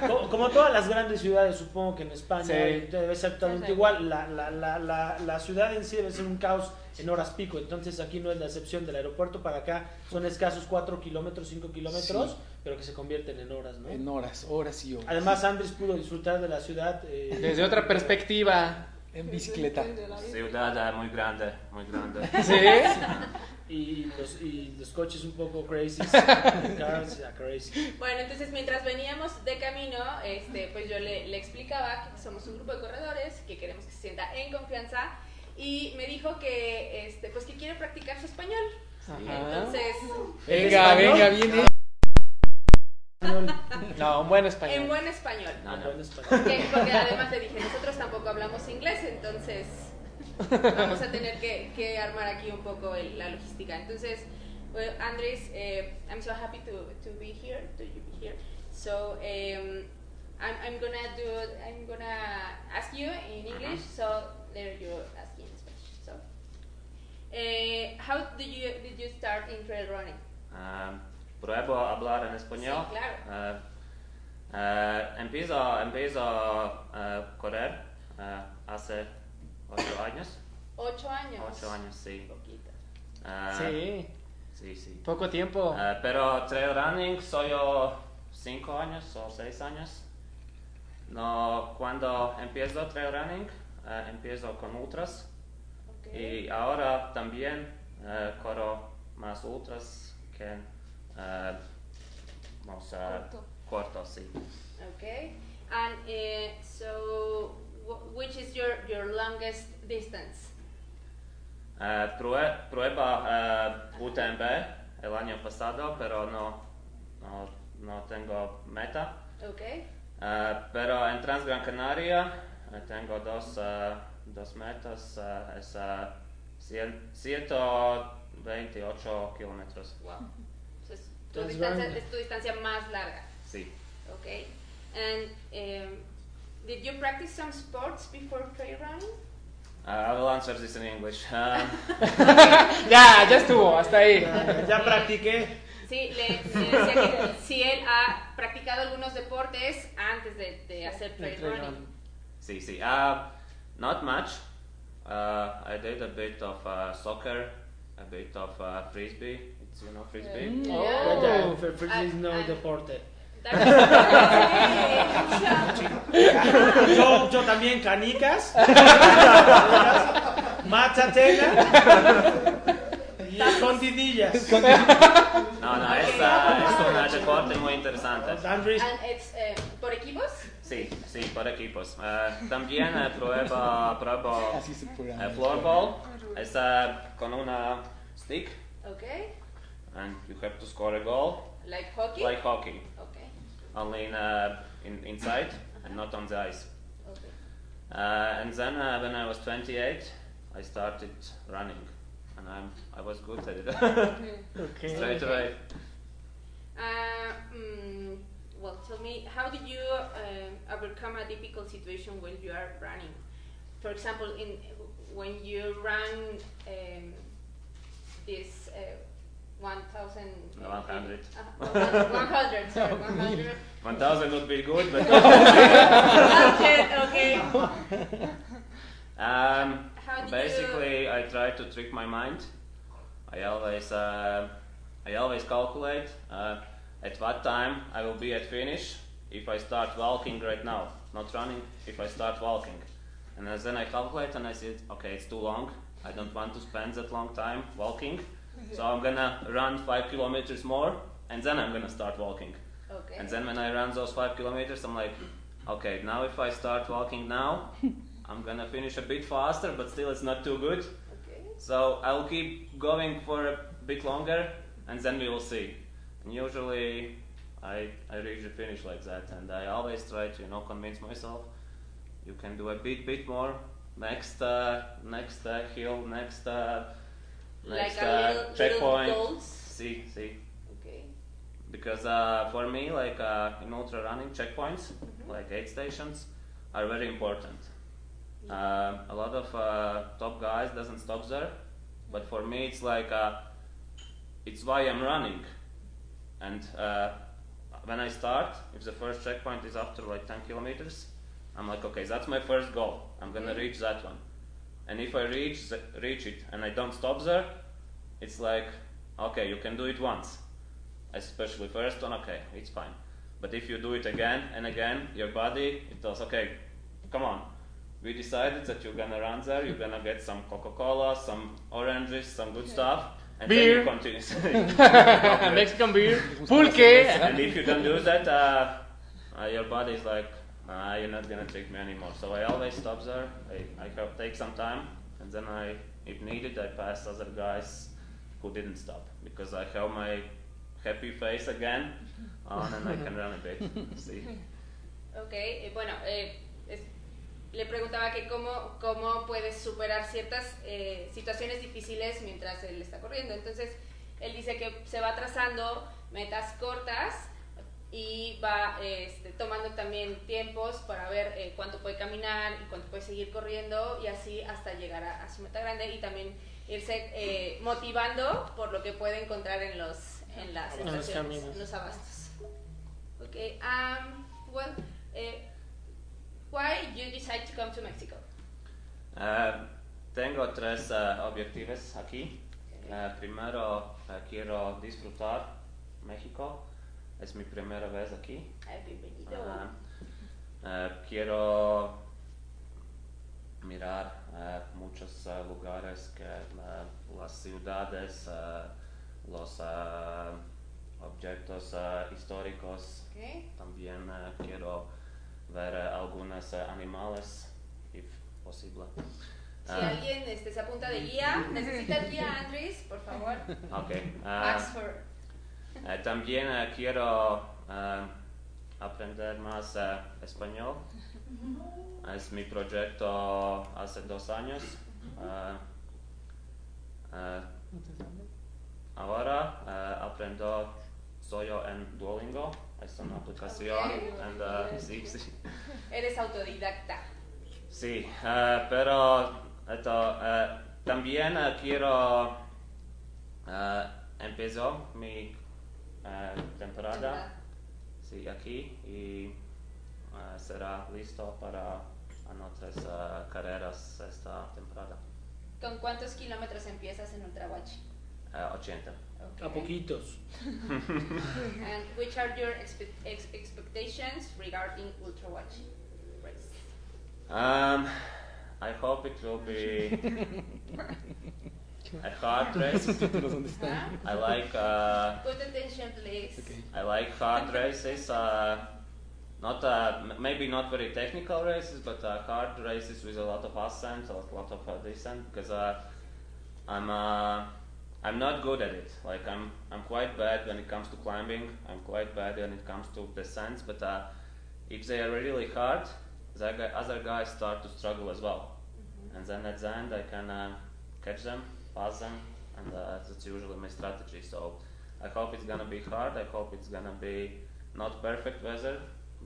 Speaker 3: Co- Como todas las grandes ciudades, supongo que en España
Speaker 2: Sí.
Speaker 3: debe ser totalmente
Speaker 4: Exacto.
Speaker 3: igual. La, la, la, la, la ciudad en sí debe ser un caos en horas pico. Entonces aquí no es la excepción del aeropuerto para acá. Son escasos 4 kilómetros, 5 kilómetros,
Speaker 5: Sí.
Speaker 3: pero que se convierten en horas, ¿no?
Speaker 5: En horas, horas y horas.
Speaker 3: Además, Andrés pudo disfrutar de la ciudad. eh,
Speaker 2: Desde otra perspectiva.
Speaker 5: En bicicleta.
Speaker 6: Ciudad muy grande, muy grande.
Speaker 2: ¿Sí?
Speaker 3: Y los, y los coches un poco crazy. Crazy.
Speaker 1: Bueno, entonces mientras veníamos de camino, este, pues yo le, le explicaba que somos un grupo de corredores, que queremos que se sienta en confianza y me dijo que, este, pues que quiere practicar su español.
Speaker 2: Ajá.
Speaker 1: Entonces,
Speaker 5: Venga,
Speaker 3: español?
Speaker 5: venga, viene.
Speaker 2: No, un buen
Speaker 1: en
Speaker 2: español.
Speaker 1: buen español.
Speaker 6: No, no.
Speaker 3: Buen español.
Speaker 1: Porque, porque además le dije, nosotros tampoco hablamos inglés, entonces vamos a tener que, que armar aquí un poco el- la logística. Entonces, well, Andres, eh, I'm so happy to, to be here, to you be here. So, um, I'm, I'm gonna do, I'm gonna ask you in English, so there you ask in Spanish. So, eh, how did you did you start in trail running?
Speaker 6: Ah, pruebo a hablar en español.
Speaker 1: Sí, claro.
Speaker 6: Ah, ah, empiezo, empiezo a correr ah, hace ocho años.
Speaker 1: Ocho años.
Speaker 6: Ocho años, sí.
Speaker 1: Poquito.
Speaker 2: Sí,
Speaker 6: sí, sí.
Speaker 2: poco tiempo.
Speaker 6: Pero trail running soy yo cinco años o seis años. No, cuando empiezo trail running, ah, empiezo con ultras.
Speaker 1: Ok.
Speaker 6: Y ahora también eh, corro más ultras que eh, vamos a
Speaker 4: Corto.
Speaker 6: corto, sí.
Speaker 1: Okay. And uh, so, wh- which is your, your longest distance?
Speaker 6: Eh, prue- prueba eh, UTMB el año pasado, pero no, no, no tengo meta.
Speaker 1: Okay.
Speaker 6: Eh, pero en Transgran Canaria eh, tengo dos, eh, dos metas, eh, es eh, cien- 128 kilómetros.
Speaker 1: Wow. Tu distancia, es tu distancia más larga.
Speaker 6: Sí.
Speaker 1: Okay. And um, did you practice some sports before trail running?
Speaker 6: Uh, I will answer this in English. Um,
Speaker 2: Ya, ya estuvo, hasta ahí.
Speaker 3: Ya, practiqué.
Speaker 1: Sí, le, le decía que si él ha practicado algunos deportes antes de, de hacer trail
Speaker 2: trail
Speaker 1: running.
Speaker 2: running.
Speaker 6: See, see. Uh, not much. Uh, I did a bit of uh, soccer, a bit of uh, frisbee. It's you know frisbee.
Speaker 2: Mm.
Speaker 1: Yeah.
Speaker 2: Oh.
Speaker 3: Ya, ya, fr- fr-
Speaker 1: Ah,
Speaker 3: is no
Speaker 1: ah.
Speaker 3: deporte. Yo, yo también canicas. Matzatena. Y escondidillas.
Speaker 6: No, no, es, uh, es un deporte muy interesante.
Speaker 1: It's eh, por equipos.
Speaker 6: Sí, sí, por equipos. Uh, también uh,
Speaker 5: es programa.
Speaker 6: uh, floorball. Es uh, con una stick
Speaker 1: Okay.
Speaker 6: And you have to score a goal
Speaker 1: Like hockey.
Speaker 6: like hockey,
Speaker 1: Okay.
Speaker 6: only in, uh, in, inside and not on the ice.
Speaker 1: Okay.
Speaker 6: Uh, and then uh, when I was 28, I started running, and I'm I was good at it
Speaker 2: Okay.
Speaker 6: straight away.
Speaker 1: Uh, mm, well, tell me, how did you um, overcome a difficult situation when you are running? For example, in when you run um, this 1,000...
Speaker 6: 100.
Speaker 1: Uh, 100, 100, sorry, 100.
Speaker 6: 1000 would be good, but
Speaker 1: okay, okay.
Speaker 6: um,
Speaker 1: How did
Speaker 6: basically I try to trick my mind. I always uh, I always calculate uh, at what time I will be at finish if I start walking right now, not running. If I start walking, and then I calculate and I said, okay, it's too long. I don't want to spend that long time walking, so I'm gonna run five kilometers more, and then I'm gonna start walking.
Speaker 1: Okay.
Speaker 6: And then when I run those five kilometers, I'm like, okay, now if I start walking now, I'm gonna finish a bit faster, but still it's not too good.
Speaker 1: okay.
Speaker 6: So I'll keep going for a bit longer, and then we will see. And usually, I I reach the finish like that, and I always try to you know convince myself you can do a bit bit more. Next uh, next uh, hill, next uh, next
Speaker 1: Like a
Speaker 6: uh,
Speaker 1: little, little
Speaker 6: checkpoint.
Speaker 1: goals.
Speaker 6: See see
Speaker 1: Okay.
Speaker 6: because uh, for me like uh, in ultra running checkpoints
Speaker 1: Mhm.
Speaker 6: like aid stations are very important Uh, a lot of uh, top guys doesn't stop there, but for me it's like uh, it's why I'm running. And uh, when I start, if the first checkpoint is after like 10 kilometers, I'm like, okay, that's my first goal. I'm gonna reach that one. And if I reach the, reach it and I don't stop there, it's like, okay, you can do it once, especially first one. Okay, it's fine. But if you do it again and again, your body it does. Okay, come on. We decided that you're gonna run there. You're gonna get some Coca-Cola, some oranges, some good stuff, and
Speaker 2: Beer.
Speaker 6: then you continue.
Speaker 2: Mexican beer, pulque.
Speaker 6: and if you don't do that, uh, uh, your body is like, ah, you're not gonna take me anymore. So I always stop there. I, I have, take some time, and then I, if needed, I pass other guys who didn't stop because I have my happy face again on, and I can run a bit. See.
Speaker 1: Ok, eh, bueno, eh, es- le preguntaba que cómo, cómo puedes superar ciertas eh, situaciones difíciles mientras él está corriendo. Entonces, él dice que se va trazando metas cortas y va este, tomando también tiempos para ver eh, cuánto puede caminar y cuánto puede seguir corriendo y así hasta llegar a, a su meta grande y también irse eh, motivando por lo que puede encontrar en los en las
Speaker 2: En los caminos.
Speaker 1: los abastos. Okay. Um, well, eh, why you decide to come to Mexico?
Speaker 6: Uh, tengo tres uh, objetivos aquí. Uh, primero, uh, quiero disfrutar México. Es mi primera vez aquí.
Speaker 1: Bienvenido.
Speaker 6: Ah, ah, quiero mirar ah, muchos ah, lugares que las ciudades, los objetos históricos.
Speaker 1: Okay.
Speaker 6: También quiero ver algunos animales, if posible.
Speaker 1: Si alguien este, se apunta de guía, necesita guía, Andrés, por favor.
Speaker 6: ok. ah,
Speaker 1: Ask for.
Speaker 6: Eh, también eh, quiero eh, aprender más eh, español. Es mi proyecto hace dos años. Ahora aprendo solo en Duolingo. Es una aplicación.
Speaker 1: Ok.
Speaker 6: and, eh, sí, sí.
Speaker 1: Eres autodidacta.
Speaker 6: Sí, eh, pero esto, eh, también quiero empezó mi eh, temporada sí, aquí y eh, será listo para otras eh, carreras esta temporada.
Speaker 1: ¿Con cuántos kilómetros empiezas en Ultrawachi?
Speaker 6: Eh, 80.
Speaker 1: Okay.
Speaker 3: A poquitos.
Speaker 1: And which are your expe- ex- expectations regarding Ultrawachi race?
Speaker 6: Um, I hope it will be a hard race.
Speaker 5: Subtítulos, ¿dónde están?
Speaker 1: Huh?
Speaker 6: I like uh,
Speaker 1: Put attention, please.
Speaker 5: Okay.
Speaker 6: I like hard races. Uh, not uh, maybe not very technical races, but uh, hard races with a lot of ascent, a lot of uh, descent. Because uh, I'm uh, I'm not good at it. Like I'm I'm quite bad when it comes to climbing. I'm quite bad when it comes to descents. But uh, if they are really hard, the other guys start to struggle as well. And then at the end, I can uh, catch them, pass them, and uh, that's usually my strategy. So I hope it's gonna be hard. I hope it's gonna be not perfect weather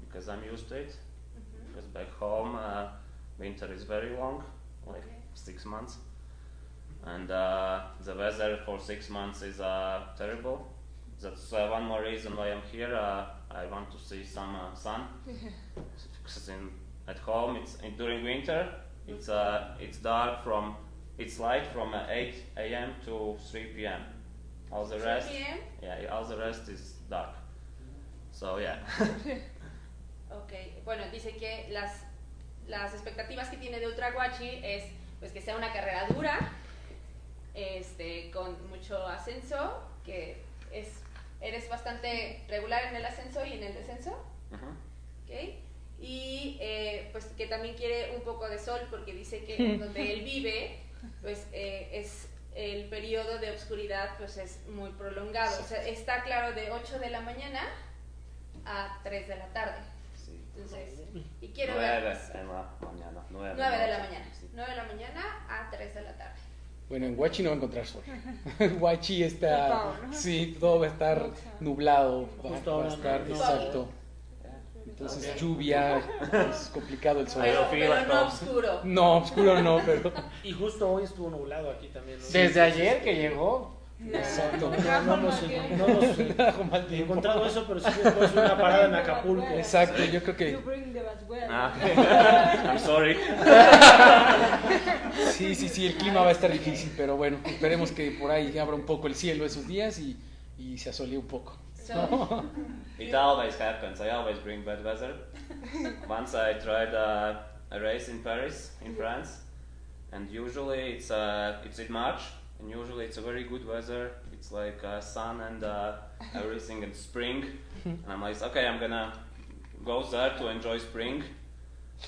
Speaker 6: because I'm used to it. Because back home, uh, winter is very long, like
Speaker 1: Okay.
Speaker 6: six months, and uh, the weather for six months is uh, terrible. That's uh, one more reason why I'm here. Uh, I want to see some uh, sun because in at home it's in, during winter it's uh, it's dark from it's light from uh, 8 a.m. to 3 p.m. All the
Speaker 1: 3
Speaker 6: rest yeah all the rest is dark. So yeah.
Speaker 1: Ok, bueno, dice que las, las expectativas que tiene de Ultraguachi es pues que sea una carrera dura, este, con mucho ascenso, que es, eres bastante regular en el ascenso y en el descenso,
Speaker 6: Mhm.
Speaker 1: ¿ok? Y eh, pues que también quiere un poco de sol porque dice que donde él vive, pues eh, es el periodo de oscuridad pues es muy prolongado, o sea, está claro de 8 de la mañana a 3 de la tarde.
Speaker 6: Sí.
Speaker 1: Entonces, y quiero
Speaker 6: Nueve
Speaker 1: ver
Speaker 6: en la mañana. Nueve,
Speaker 1: 9 de la mañana.
Speaker 6: Sí.
Speaker 1: 9 de la mañana a 3 de la tarde.
Speaker 5: Bueno, en Huachi no va a encontrar sol. En Huachi está. Sí, todo va a estar nublado. Va, va a estar, exacto. Entonces lluvia, es complicado el sol.
Speaker 1: Pero,
Speaker 6: Pero
Speaker 1: no oscuro.
Speaker 5: No, oscuro no, pero
Speaker 3: Y justo hoy estuvo nublado aquí también. ¿no?
Speaker 2: Desde ayer que llegó.
Speaker 5: exacto.
Speaker 3: No, no hemos, no hemos encontrado eso, pero sí después una parada en Acapulco.
Speaker 5: Exacto, yo creo que.
Speaker 6: Ah, I'm sorry.
Speaker 5: sí, sí, sí, el clima va a estar difícil, pero bueno, esperemos que por ahí abra un poco el cielo esos días y, y se asolee un poco.
Speaker 1: So,
Speaker 6: It always happens. I always bring bad weather. Once I tried uh, a race in Paris, in France, and usually it's uh, it's in March, and usually it's a very good weather. It's like uh, sun and uh, everything in spring, and I'm like, okay, I'm gonna go there to enjoy spring.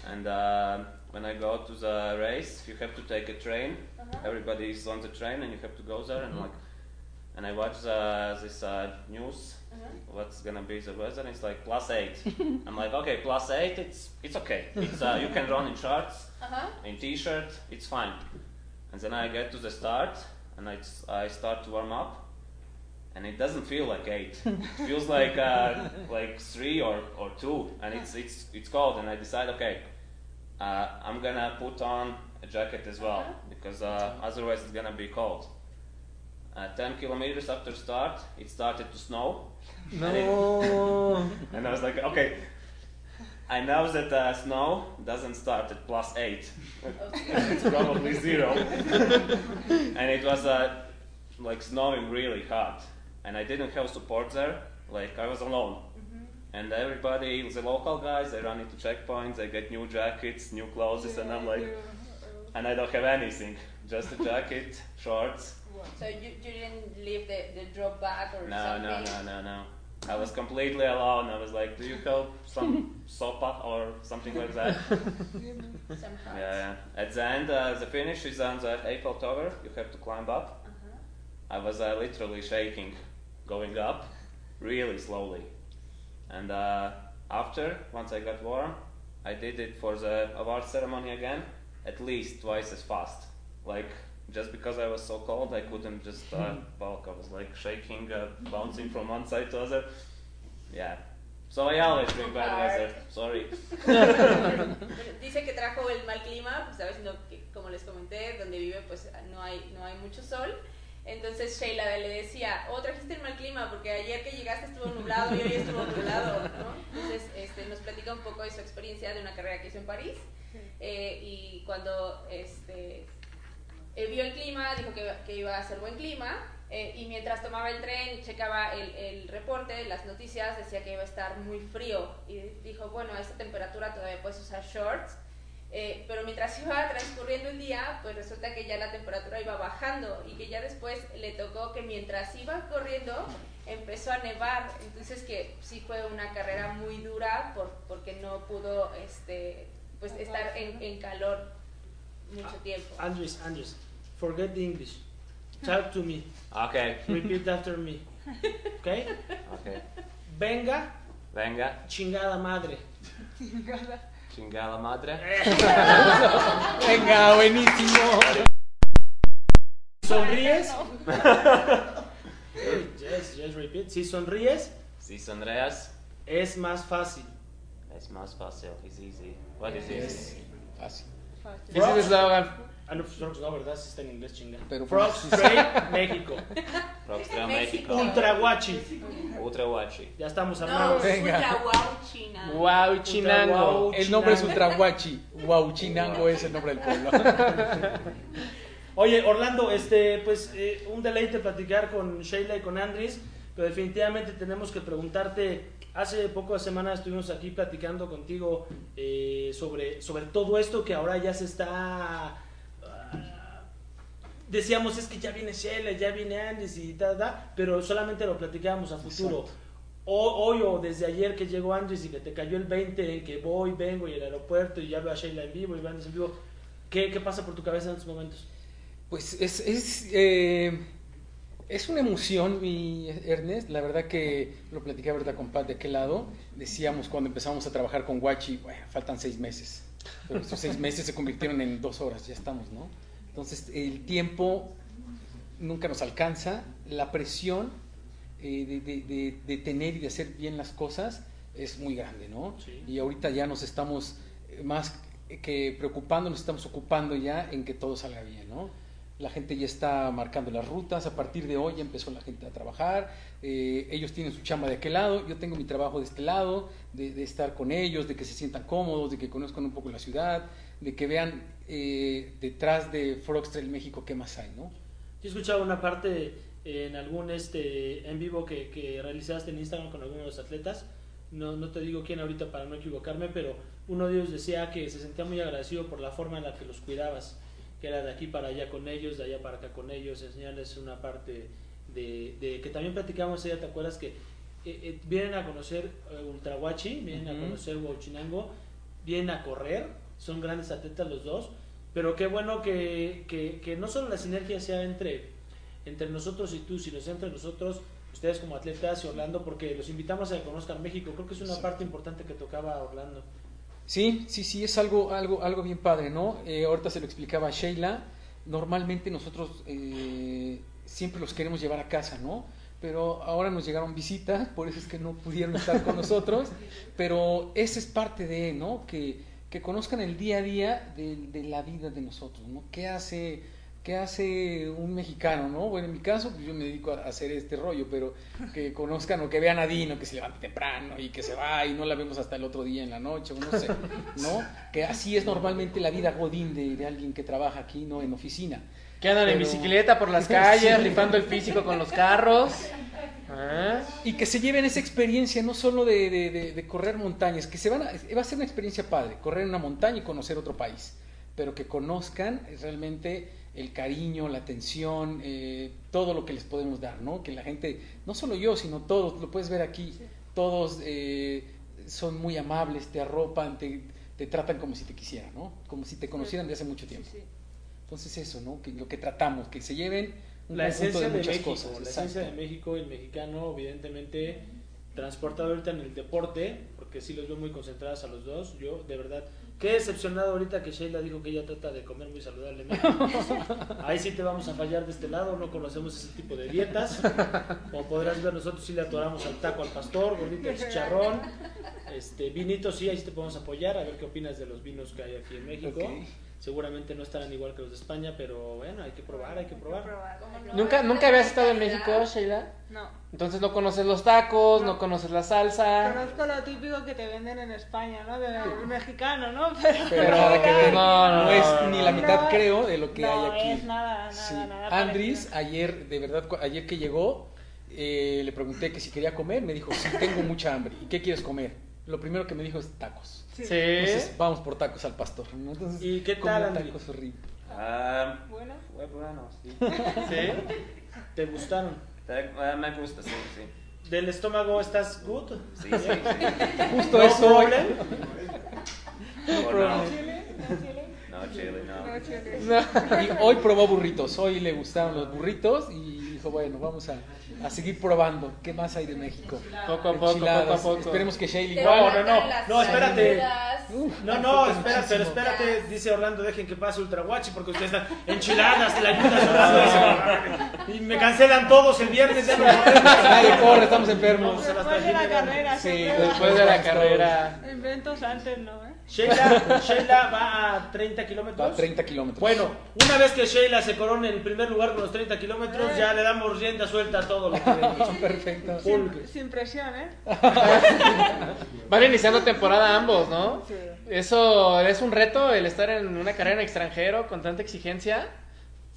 Speaker 6: And uh, when I go to the race, you have to take a train. Everybody is on the train, and you have to go there, and like, and I watch the, this uh, news what's gonna be the weather? It's like plus eight. I'm like, okay, plus eight. It's it's okay. It's uh, you can run in shorts,
Speaker 1: uh-huh.
Speaker 6: in t-shirt. It's fine. And then I get to the start, and I I start to warm up, and it doesn't feel like eight. It feels like uh, like three or, or two, and it's it's it's cold. And I decide, okay, uh, I'm gonna put on a jacket as well because uh, otherwise it's gonna be cold. Uh, 10 kilometers after start, it started to snow.
Speaker 3: No.
Speaker 6: And I was like, okay, I know that uh, snow doesn't start at plus eight. it's probably zero. and it was uh, like snowing really hard. And I didn't have support there. Like I was alone. And everybody, the local guys, they run into checkpoints, they get new jackets, new clothes, and I'm like, and I don't have anything. Just a jacket, shorts.
Speaker 1: So you, you didn't leave the, the drop bag or
Speaker 6: No,
Speaker 1: something?
Speaker 6: no, no, no, no. I was completely alone. I was like, "Do you have some sopa or something like that?"
Speaker 1: Some
Speaker 6: yeah, yeah. At the end, uh, the finish is on the Eiffel Tower. You have to climb up.
Speaker 1: Uh-huh.
Speaker 6: I was uh, literally shaking, going up, really slowly. And uh, after, once I got warm, I did it for the award ceremony again, at least twice as fast. Like just because I was so cold, I couldn't just uh, walk. I was like shaking, uh, bouncing from one side to other. Yeah. So I always bring bad weather. Sorry.
Speaker 1: Dice que trajo el mal clima, pues estaba diciendo que, como les comenté, donde vive pues no hay, no hay mucho sol. Entonces Sheila le decía, oh, trajiste el mal clima porque ayer que llegaste estuvo nublado y hoy estuvo nublado, ¿no? Entonces este, nos platica un poco de su experiencia de una carrera que hizo en París eh, y cuando este, eh, vio el clima, dijo que, que iba a ser buen clima eh, y mientras tomaba el tren checaba el, el reporte, las noticias, decía que iba a estar muy frío. Y dijo, bueno, a esta temperatura todavía puedes usar shorts, eh, pero mientras iba transcurriendo el día, pues resulta que ya la temperatura iba bajando y que ya después le tocó que mientras iba corriendo empezó a nevar, entonces que sí fue una carrera muy dura por, porque no pudo este, pues estar en, en calor mucho tiempo.
Speaker 3: Andres, Andres, forget the English. Talk to me.
Speaker 6: Okay.
Speaker 3: Repeat after me. Okay?
Speaker 6: Okay.
Speaker 3: Venga,
Speaker 6: Venga,
Speaker 3: chingada madre.
Speaker 6: chingada madre.
Speaker 5: Venga, buenísimo.
Speaker 3: ¿Sonríes? yes, yes, repeat. Si sonríes,
Speaker 6: Si sonreas,
Speaker 3: es más fácil.
Speaker 6: Es más fácil. It's easy. What is easy?
Speaker 5: Fácil.
Speaker 2: Ese es el eslogan.
Speaker 3: Ah, no, Frogs no, ¿verdad? Sí está en inglés, chinga.
Speaker 5: Pero
Speaker 3: Frogs Straight México.
Speaker 6: Rockstar
Speaker 1: México.
Speaker 6: México.
Speaker 3: Ultra guachi.
Speaker 6: Ultra guachi.
Speaker 3: Ya estamos
Speaker 1: No,
Speaker 3: armados.
Speaker 5: Venga.
Speaker 1: ultra wow China.
Speaker 2: Wow, Chinango.
Speaker 3: Ultra
Speaker 5: El nombre es. Ultrahuachi. Huauchinango es el nombre del pueblo.
Speaker 3: Oye, Orlando, este, pues eh, un deleite platicar con Sheila y con Andris, pero definitivamente tenemos que preguntarte, hace pocas semanas estuvimos aquí platicando contigo eh, sobre, sobre todo esto que ahora ya se está... ah, decíamos, es que ya viene Sheila, ya viene Andris y tal, tal, pero solamente lo platicábamos a futuro.
Speaker 5: Exacto.
Speaker 3: O- hoy o desde ayer que llegó Andris y que te cayó el 20 en que voy, vengo y el aeropuerto y ya veo a Sheila en vivo y veo a Andris en vivo, ¿qué, ¿qué pasa por tu cabeza en estos momentos?
Speaker 5: Pues es, es, eh, es una emoción, mi Ernest. La verdad que lo platicé ahorita con Pat de aquel lado. Decíamos cuando empezamos a trabajar con Guachi, bueno, faltan seis meses. Pero estos seis meses se convirtieron en dos horas, ya estamos, ¿no? Entonces el tiempo nunca nos alcanza. La presión eh, de, de- de- de tener y de hacer bien las cosas es muy grande, ¿no?
Speaker 3: Sí.
Speaker 5: Y ahorita ya nos estamos eh, más que preocupando, nos estamos ocupando ya en que todo salga bien, ¿no? La gente ya está marcando las rutas, a partir de hoy empezó la gente a trabajar, eh, ellos tienen su chamba de aquel lado, yo tengo mi trabajo de este lado, de, estar con ellos, de que se sientan cómodos, de que conozcan un poco la ciudad, de que vean eh, detrás de Frogs Trail México qué más hay, ¿no?
Speaker 3: Yo escuchaba una parte en algún este en vivo que, que realizaste en Instagram con algunos de los atletas. No, no te digo quién ahorita para no equivocarme, pero uno de ellos decía que se sentía muy agradecido por la forma en la que los cuidabas, que era de aquí para allá con ellos, de allá para acá con ellos, enseñarles una parte de, de que también platicamos ella, ¿te acuerdas que eh, eh, vienen a conocer eh, Ultrahuachi, vienen a conocer Huachinango, vienen a correr, son grandes atletas los dos, pero qué bueno que, que, que no solo la sinergia sea entre, entre nosotros y tú, sino sea entre nosotros, ustedes como atletas y Orlando, porque los invitamos a que conozcan México. Creo que es una parte importante que tocaba Orlando.
Speaker 5: Sí, sí, sí, es algo, algo, algo bien padre, ¿no? Eh, ahorita se lo explicaba a Sheila. Normalmente nosotros eh, siempre los queremos llevar a casa, ¿no? Pero ahora nos llegaron visitas, por eso es que no pudieron estar con nosotros. Pero esa es parte de, ¿no? Que, que conozcan el día a día de, de la vida de nosotros, ¿no? ¿Qué hace, ¿Qué hace un mexicano, no? Bueno, en mi caso, pues yo me dedico a hacer este rollo, pero que conozcan o que vean a Dino, que se levanta temprano y que se va y no la vemos hasta el otro día en la noche, o no sé, ¿no? Que así es normalmente la vida godín de, de alguien que trabaja aquí, ¿no? En oficina.
Speaker 2: Que andan en
Speaker 5: Pero-
Speaker 2: bicicleta por las calles,
Speaker 5: Sí.
Speaker 2: rifando el físico con los carros. Ah.
Speaker 5: Y que se lleven esa experiencia no solo de, de- de- de correr montañas, que se van a, va a ser una experiencia padre, correr en una montaña y conocer otro país, pero que conozcan realmente el cariño, la atención, eh, todo lo que les podemos dar, ¿no? Que la gente, no solo yo, sino todos, lo puedes ver aquí, todos eh, son muy amables, te arropan, te, te tratan como si te quisieran, ¿no? Como si te conocieran de hace mucho tiempo.
Speaker 4: Sí, sí.
Speaker 5: Entonces eso, ¿no? Que lo que tratamos, que se lleven un
Speaker 3: La
Speaker 5: conjunto
Speaker 3: esencia de,
Speaker 5: muchas
Speaker 3: México,
Speaker 5: cosas.
Speaker 3: la
Speaker 5: exacto.
Speaker 3: esencia de México, el mexicano, evidentemente, transportado ahorita en el deporte, porque sí los veo muy concentrados a los dos. Yo, de verdad, qué decepcionado ahorita que Sheila dijo que ella trata de comer muy saludablemente. Ahí sí te vamos a fallar de este lado, no conocemos ese tipo de dietas. Como podrás ver, nosotros sí le atoramos al taco al pastor, gordito al chicharrón. Este, vinito sí, ahí sí te podemos apoyar, a ver qué opinas de los vinos que hay aquí en México. Seguramente no estarán igual que los de España, pero bueno, hay que probar, hay que probar.
Speaker 2: ¿Nunca, ¿Nunca habías estado en México, Sheila?
Speaker 4: No.
Speaker 2: Entonces no conoces los tacos, no, conoces la salsa.
Speaker 4: Conozco lo típico que te venden en España, ¿no? Del mexicano, ¿no? Pero,
Speaker 5: que.
Speaker 2: No, no,
Speaker 5: No es
Speaker 2: no,
Speaker 5: ni
Speaker 2: no.
Speaker 5: la mitad,
Speaker 4: No,
Speaker 5: creo, de lo que
Speaker 4: no
Speaker 5: hay aquí.
Speaker 4: es nada, nada,
Speaker 5: Sí.
Speaker 4: nada
Speaker 5: Andris, ayer, de verdad, ayer que llegó, eh, le pregunté que si quería comer. Me dijo, sí, tengo mucha hambre. ¿Y qué quieres comer? Lo primero que me dijo es tacos.
Speaker 2: Sí.
Speaker 5: Entonces, vamos por tacos al pastor. ¿no? Entonces,
Speaker 3: ¿Y qué tal, Andri?
Speaker 5: tacos horrible.
Speaker 6: Um,
Speaker 4: Bueno,
Speaker 6: fue bueno, sí.
Speaker 2: ¿Sí?
Speaker 3: ¿Te gustaron?
Speaker 6: Eh, me gusta, sí, sí.
Speaker 3: ¿Del estómago estás good?
Speaker 6: Sí, sí, sí.
Speaker 5: Justo
Speaker 3: No
Speaker 5: eso.
Speaker 3: problem.
Speaker 6: Oh, no.
Speaker 4: chile, no chile,
Speaker 6: No, chile, no.
Speaker 4: no chile.
Speaker 2: No.
Speaker 5: Y hoy probó burritos. Hoy le gustaron los burritos y dijo, bueno, vamos a, a seguir probando. ¿Qué más hay de México?
Speaker 2: Poco a poco,
Speaker 5: Enchiladas.
Speaker 2: poco a poco.
Speaker 5: Esperemos que Shaylee.
Speaker 3: No, no, no. No, espérate.
Speaker 5: Uf,
Speaker 3: No, no, espera, pero espérate, dice Orlando, dejen que pase Ultraguachi porque ustedes están enchiladas, te la ayudas Orlando, y me cancelan todos el viernes, ya no podemos.
Speaker 5: Nadie corre, estamos enfermos.
Speaker 4: Después de la carrera,
Speaker 5: Sí,
Speaker 2: Después de la carrera.
Speaker 4: Inventos antes, ¿no? ¿Eh?
Speaker 3: Sheila, Sheila va a 30 kilómetros.
Speaker 5: Va a 30 kilómetros.
Speaker 3: Bueno, una vez que Sheila se corone en el primer lugar con los 30 kilómetros, ya le damos rienda suelta a todo lo que
Speaker 5: perfecto.
Speaker 3: Full.
Speaker 4: Sin presión, ¿eh?
Speaker 2: Van iniciando temporada ambos, ¿no?
Speaker 4: Sí.
Speaker 2: ¿Eso es un reto el estar en una carrera en extranjero con tanta exigencia?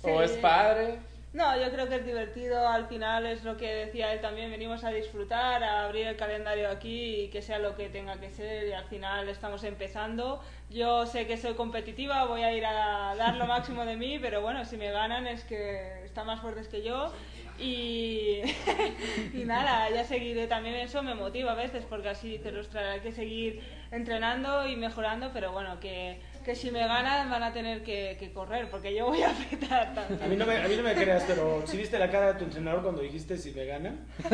Speaker 2: ¿O
Speaker 4: Sí.
Speaker 2: es padre?
Speaker 4: No, yo creo que es divertido, al final es lo que decía él también, venimos a disfrutar, a abrir el calendario aquí y que sea lo que tenga que ser y al final estamos empezando. Yo sé que soy competitiva, voy a ir a dar lo máximo de mí, pero bueno, si me ganan es que están más fuertes que yo y, nada, ya seguiré también, eso me motiva a veces porque así hay que seguir entrenando y mejorando, pero bueno, que, que si me ganan van a tener que, que correr porque yo voy a apretar también.
Speaker 3: A mí, no me, a mí no me creas, pero si viste la cara de tu entrenador cuando dijiste si me gana.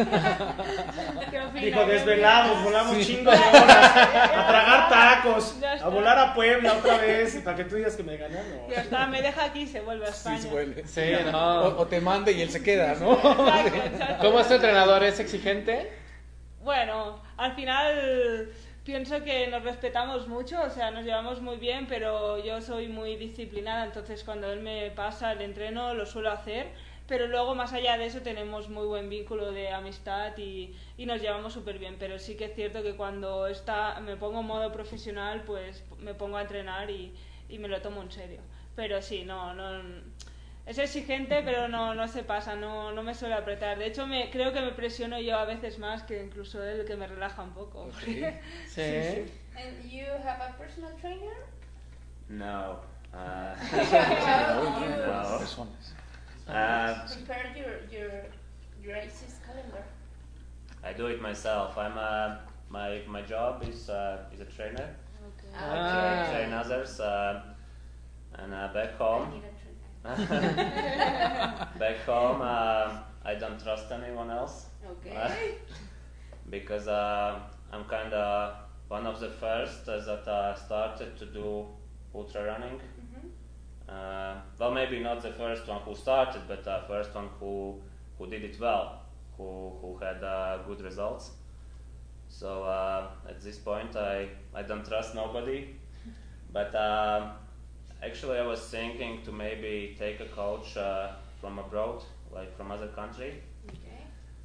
Speaker 4: ¿Qué opinas?
Speaker 3: Dijo, desvelados, volamos chingos de horas a tragar tacos, a volar a Puebla otra vez, para que tú digas que me ganan. No.
Speaker 4: Ya está, me deja aquí y se vuelve a
Speaker 5: Sí,
Speaker 4: España.
Speaker 5: se vuelve.
Speaker 2: Sí,
Speaker 5: O,
Speaker 2: no.
Speaker 5: o te manda y él se queda, ¿no?
Speaker 4: Exacto, exacto.
Speaker 2: ¿Cómo es tu entrenador? ¿Es exigente?
Speaker 4: Bueno, al final pienso que nos respetamos mucho, o sea, nos llevamos muy bien, pero yo soy muy disciplinada, entonces cuando él me pasa el entreno lo suelo hacer, pero luego más allá de eso tenemos muy buen vínculo de amistad y, y nos llevamos súper bien, pero sí que es cierto que cuando está, me pongo en modo profesional, pues me pongo a entrenar y, y me lo tomo en serio. Pero sí, no, no es exigente, pero no, no se pasa, no, no me suele apretar. De hecho, me, creo que me presiono yo a veces más que incluso él, que me relaja un poco.
Speaker 2: Sí.
Speaker 1: And you have a personal trainer?
Speaker 6: No. Uh,
Speaker 1: How do you
Speaker 6: No. Uh,
Speaker 1: prepare your, your, your races calendar?
Speaker 6: I do it myself. I'm uh, my my job is uh, is a trainer.
Speaker 1: Okay.
Speaker 2: Ah.
Speaker 6: I train others, uh, and uh, back home, back home, uh, I don't trust anyone else
Speaker 1: Okay.
Speaker 6: because uh, I'm kind of one of the first uh, that uh, started to do ultra running.
Speaker 1: Mhm.
Speaker 6: Uh, well, maybe not the first one who started, but the first one who who did it well, who who had uh, good results. So uh, at this point, I I don't trust nobody. But actually, I was thinking to maybe take a coach uh, from abroad, like from other country.
Speaker 1: Okay.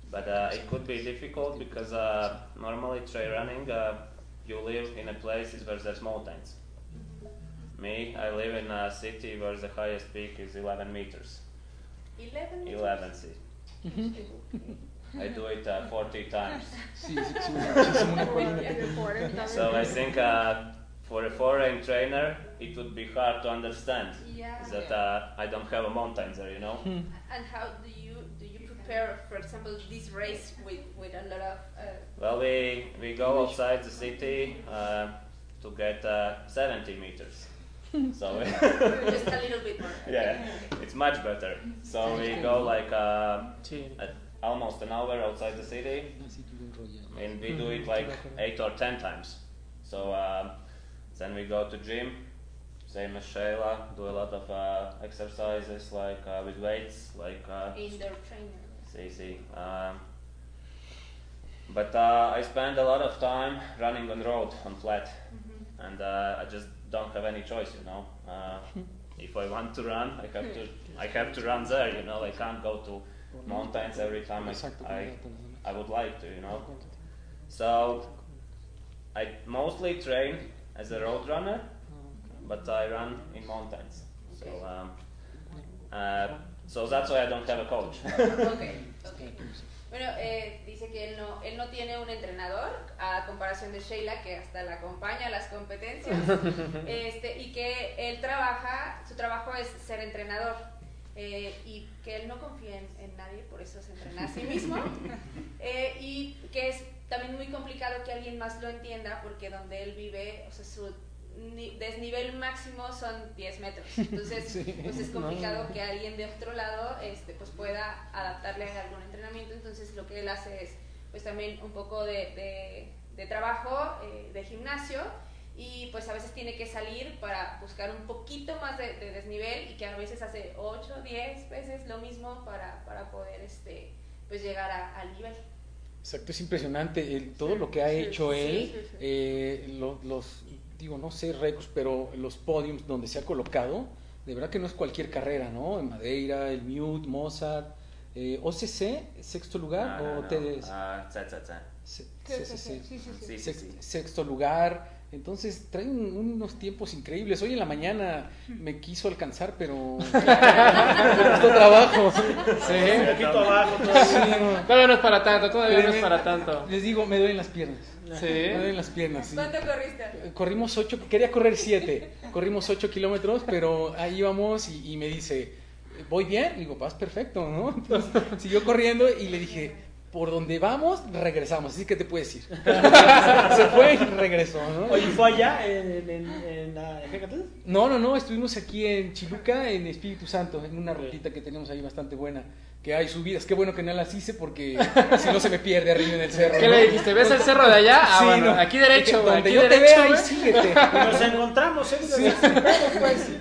Speaker 6: But uh, it could be difficult because uh, normally trail running, uh, you live in a places where there's mountains. Me, I live in a city where the highest peak is 11 meters.
Speaker 1: 11 meters?
Speaker 6: 11 see. I do it uh, 40 times. So I think uh, for a foreign trainer, it would be hard to understand
Speaker 1: Yeah.
Speaker 6: that uh, I don't have a mountain there, you know.
Speaker 1: And how do you do you prepare, for example, this race with, with a lot of uh,
Speaker 6: Well, we, we go outside the city uh, to get uh, 70 meters. so
Speaker 1: just a little bit more?
Speaker 6: yeah, it's much better. So we go like uh, at almost an hour outside the city,
Speaker 5: Así que enrollado.
Speaker 6: and we do it like eight or ten times. So uh, then we go to gym, same as Shayla, do a lot of uh, exercises like uh, with weights, like uh,
Speaker 1: Indoor trainer.
Speaker 6: See, see. Um, but uh, I spend a lot of time running on road, on flat, and uh, I just don't have any choice, you know. Uh, if I want to run, I have to, I have to run there, you know. I can't go to mountains every time I, I,
Speaker 5: con datos nada más.
Speaker 6: I would like to, you know. So I mostly train as a road runner, but I run in mountains. So, um, uh, so that's why I don't have a coach.
Speaker 1: Ok, ok. Bueno, eh, dice que él no, él no tiene un entrenador, a comparación de Sheila, que hasta la acompaña a las competencias, este, y que él trabaja, su trabajo es ser entrenador, eh, y que él no confía en, en nadie, por eso se entrena a sí mismo, eh, y que es también muy complicado que alguien más lo entienda, porque donde él vive, o sea, su ni- desnivel máximo son 10 metros, entonces pues es complicado que alguien de otro lado este, pues pueda adaptarle a algún entrenamiento, entonces lo que él hace es pues también un poco de, de- de trabajo, eh, de gimnasio y pues a veces tiene que salir para buscar un poquito más de, de desnivel y que a veces hace 8, 10 veces lo mismo para, para poder este, pues llegar a- al nivel.
Speaker 5: Exacto, es impresionante el- todo lo que ha
Speaker 4: Sí,
Speaker 5: hecho
Speaker 4: sí,
Speaker 5: él,
Speaker 4: sí, sí.
Speaker 5: eh, lo- los, digo, no sé récords, pero los podiums donde se ha colocado, de verdad que no es cualquier carrera, ¿no? En Madeira, el Mute, Mozart, eh, OCC, sexto lugar,
Speaker 6: No, no,
Speaker 5: o
Speaker 6: no.
Speaker 5: TDS,
Speaker 6: Uh, za, za, za.
Speaker 5: C-
Speaker 4: Sí, sí,
Speaker 5: CCC, sexto lugar, entonces trae un- unos tiempos increíbles. Hoy en la mañana me quiso alcanzar, pero me costó trabajo.
Speaker 2: Sí.
Speaker 3: Un poquito abajo. todavía.
Speaker 2: Todavía no es para tanto, todavía no es para tanto.
Speaker 5: Les digo, me duelen las piernas. Me
Speaker 2: Sí.
Speaker 5: duelen las piernas. sí.
Speaker 1: ¿Cuánto corriste?
Speaker 5: Corrimos 8, quería correr 7, corrimos 8 kilómetros, pero ahí íbamos y, y me dice, voy bien, digo, vas perfecto, ¿no? Entonces siguió corriendo y le dije, por donde vamos, regresamos, así que te puedes ir. Se fue y regresó, ¿no?
Speaker 3: Oye, ¿fue allá en, en, en la Hecatl?
Speaker 5: No, no, no, estuvimos aquí en Chiluca, en Espíritu Santo, en una rutita que tenemos ahí bastante buena, que hay subidas, qué bueno que no las hice porque si no se me pierde arriba en el cerro.
Speaker 2: ¿Qué
Speaker 5: ¿no?
Speaker 2: le dijiste? ¿Ves el cerro de allá? Ah,
Speaker 5: Sí,
Speaker 2: bueno,
Speaker 5: no.
Speaker 2: aquí derecho, güey.
Speaker 5: Donde
Speaker 2: Aquí
Speaker 5: yo te
Speaker 2: derecho,
Speaker 5: vea, ahí síguete.
Speaker 3: Y nos encontramos, ¿eh?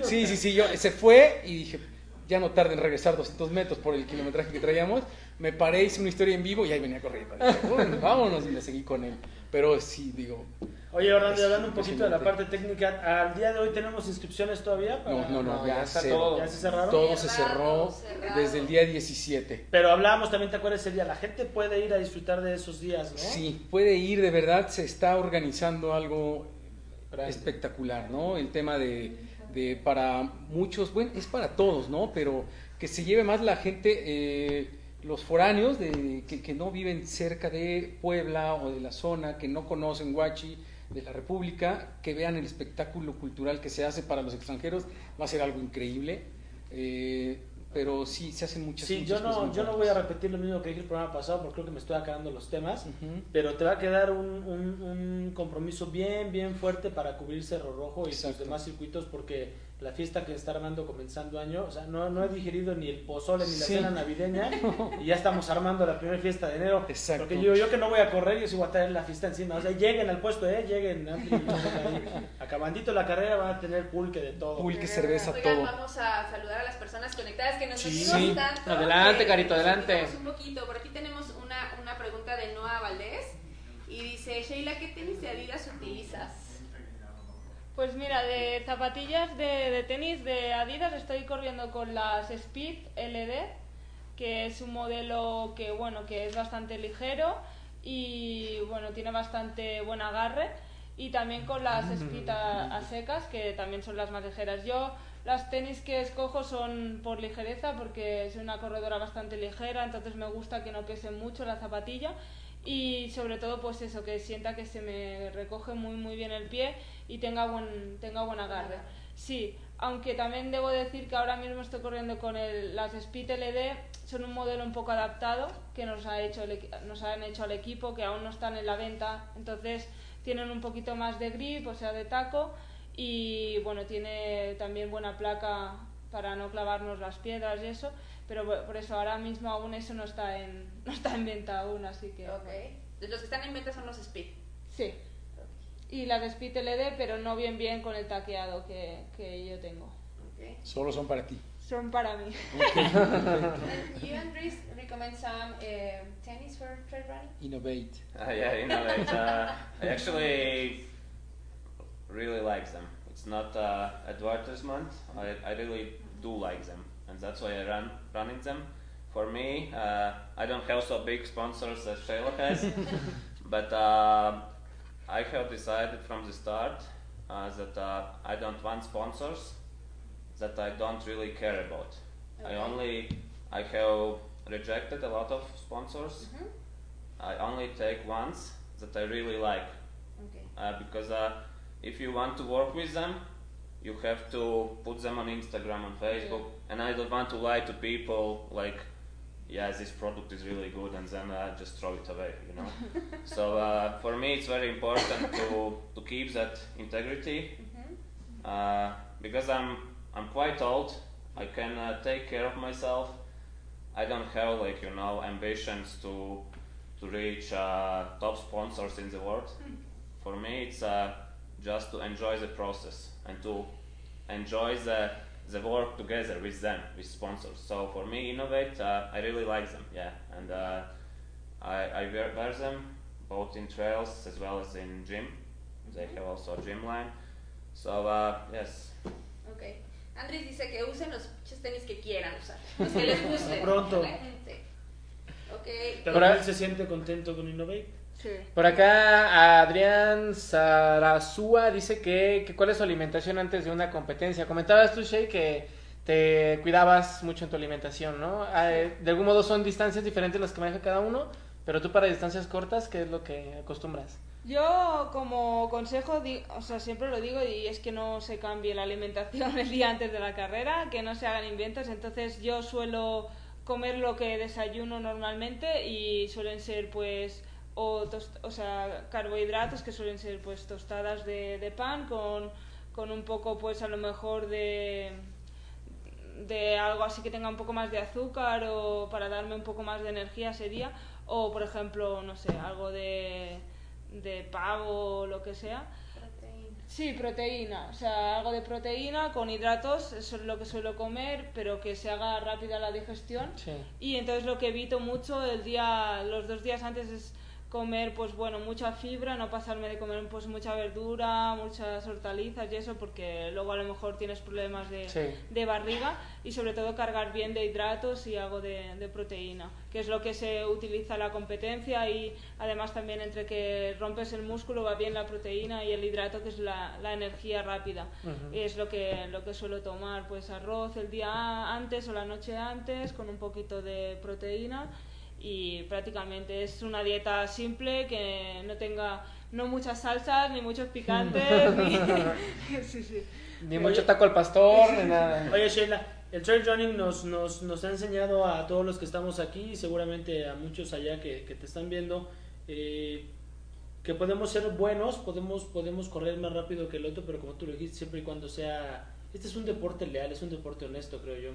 Speaker 5: Sí, sí, sí, yo, se fue y dije, ya no tarde en regresar 200 metros por el kilometraje que traíamos, me paré, hice una historia en vivo y ahí venía corriendo. Dije, "Bueno, vámonos y me seguí con él. Pero sí, digo,
Speaker 3: Oye, Orlando, hablando un poquito de la parte técnica, ¿al día de hoy tenemos inscripciones todavía? para-
Speaker 5: no, no, no,
Speaker 2: No,
Speaker 5: ya,
Speaker 2: ya está
Speaker 5: cero.
Speaker 2: todo.
Speaker 3: ¿Ya se cerraron?
Speaker 5: Todo se cerró
Speaker 1: cerrado.
Speaker 5: desde el día 17.
Speaker 3: Pero hablábamos también, ¿te acuerdas ese día? La gente puede ir a disfrutar de esos días, ¿no?
Speaker 5: Sí, puede ir, de verdad, se está organizando algo
Speaker 2: Grande.
Speaker 5: espectacular, ¿no? El tema de, de para muchos, bueno, es para todos, ¿no? Pero que se lleve más la gente, eh, los foráneos de, que, que no viven cerca de Puebla o de la zona, que no conocen Huachi, de la República, que vean el espectáculo cultural que se hace para los extranjeros, va a ser algo increíble. Eh, pero sí, se hacen muchas
Speaker 3: Sí,
Speaker 5: muchas
Speaker 3: yo
Speaker 5: cosas
Speaker 3: no, yo voy a repetir lo mismo que dije el programa pasado porque creo que me estoy acabando los temas. Pero te va a quedar un, un- un compromiso bien, bien fuerte para cubrir Cerro Rojo y
Speaker 5: Exacto.
Speaker 3: sus demás circuitos porque la fiesta que está armando comenzando año, o sea, no, no he digerido ni el pozole ni la
Speaker 5: Sí.
Speaker 3: cena navideña y ya estamos armando la primera fiesta de enero.
Speaker 5: Exacto.
Speaker 3: Porque yo, yo que no voy a correr, yo sí voy a traer la fiesta encima. O sea, lleguen al puesto, ¿eh? Lleguen. Acabandito la carrera van a tener pulque de todo.
Speaker 5: Pulque, cerveza,
Speaker 1: Oigan,
Speaker 5: todo.
Speaker 1: vamos a saludar a las personas conectadas que nos
Speaker 3: Sí.
Speaker 2: Sí.
Speaker 1: tanto.
Speaker 2: Adelante, Carito, adelante.
Speaker 1: Un poquito. Por aquí tenemos una, una pregunta de Noah Valdés y dice, Sheila, ¿qué tenis de Adidas utilizas?
Speaker 4: Pues mira, de zapatillas de, de tenis de Adidas estoy corriendo con las Speed LD, que es un modelo que bueno, que es bastante ligero y bueno, tiene bastante buen agarre y también con las Speed a, a secas, que también son las más ligeras. Yo las tenis que escojo son por ligereza porque soy una corredora bastante ligera, entonces me gusta que no pese mucho la zapatilla. Y sobre todo pues eso que sienta que se me recoge muy muy bien el pie y tenga buen tenga buen agarre. Sí aunque también debo decir que ahora mismo estoy corriendo con el, las Speed LD son un modelo un poco adaptado que nos ha hecho nos han hecho al equipo que aún no están en la venta entonces tienen un poquito más de grip o sea de taco y bueno tiene también buena placa para no clavarnos las piedras y eso pero por eso ahora mismo aún eso no está en no está en venta aún así que
Speaker 1: Ok. Los que están en venta son los Speed.
Speaker 4: Sí. Y las Speed LD, pero no bien bien con el taqueado que, que yo tengo.
Speaker 1: Okay.
Speaker 5: Solo son para ti.
Speaker 4: Son para mí.
Speaker 1: And you, Andres, recommend some uh, tennis for trail running?
Speaker 5: Innovate.
Speaker 6: Uh, yeah, it, uh, I actually really like them. It's not uh, advertisement. I, I really do like them, and that's why I run running them. For me, uh, I don't have so big sponsors as Shayla has, but uh, I have decided from the start uh, that uh, I don't want sponsors that I don't really care about. I only I have rejected a lot of sponsors.
Speaker 1: Mhm.
Speaker 6: I only take ones that I really like
Speaker 1: Okay.
Speaker 6: uh, because uh, if you want to work with them, you have to put them on Instagram and Facebook. And I don't want to lie to people like, yeah, this product is really good, and then uh, just throw it away, you know. so uh, for me, it's very important to to keep that integrity
Speaker 1: Mhm.
Speaker 6: uh, because I'm I'm quite old. I can uh, take care of myself. I don't have like you know ambitions to to reach uh, top sponsors in the world. For me, it's uh, just to enjoy the process and to enjoy the the work together with them, with sponsors. So for me, innovate. Uh, I really like them. Yeah, and uh, I I wear, wear them both in trails as well as in gym. They have also a gym line. So uh, yes,
Speaker 1: Ok. Andrés dice que usen los pinches tenis que quieran usar, los que les gusten.
Speaker 3: Pronto.
Speaker 1: ¿vale? Sí. Ok.
Speaker 3: Pero él se siente contento con Innovate.
Speaker 4: Sí.
Speaker 2: Por acá Adrián Sarazúa dice que, que cuál es su alimentación antes de una competencia. Comentabas tú, Shay, que te cuidabas mucho en tu alimentación, ¿no? Ah, eh, De algún modo son distancias diferentes las que maneja cada uno, pero tú para distancias cortas, ¿qué es lo que acostumbras?
Speaker 4: Yo como consejo, o sea, siempre lo digo y es que no se cambie la alimentación el día antes de la carrera, que no se hagan inventos. Entonces yo suelo comer lo que desayuno normalmente y suelen ser pues o, tost- o sea, carbohidratos que suelen ser pues tostadas de, de pan con, con un poco pues a lo mejor de de algo así que tenga un poco más de azúcar o para darme un poco más de energía ese día o por ejemplo no sé algo de, de pavo o lo que sea Sí, proteína, o sea, algo de proteína con hidratos, eso es lo que suelo comer, pero que se haga rápida la digestión.
Speaker 2: Sí.
Speaker 4: Y entonces lo que evito mucho el día, los dos días antes es comer, pues bueno, mucha fibra, no pasarme de comer pues mucha verdura, muchas hortalizas y eso, porque luego a lo mejor tienes problemas de,
Speaker 2: Sí.
Speaker 4: de barriga y sobre todo cargar bien de hidratos y algo de, de proteína, que es lo que se utiliza la competencia y además también entre que rompes el músculo va bien la proteína y el hidrato que es la, la energía rápida. Es lo que, lo que suelo tomar, pues arroz el día antes o la noche antes con un poquito de proteína y prácticamente es una dieta simple que no tenga no muchas salsas ni muchos picantes ni... sí, sí.
Speaker 2: Ni mucho taco al pastor, ni nada.
Speaker 3: Oye, Sheila, el trail running nos, nos, nos ha enseñado a todos los que estamos aquí y seguramente a muchos allá que, que te están viendo eh, que podemos ser buenos, podemos, podemos correr más rápido que el otro, pero como tú lo dijiste, siempre y cuando sea... Este es un deporte leal, es un deporte honesto, creo yo.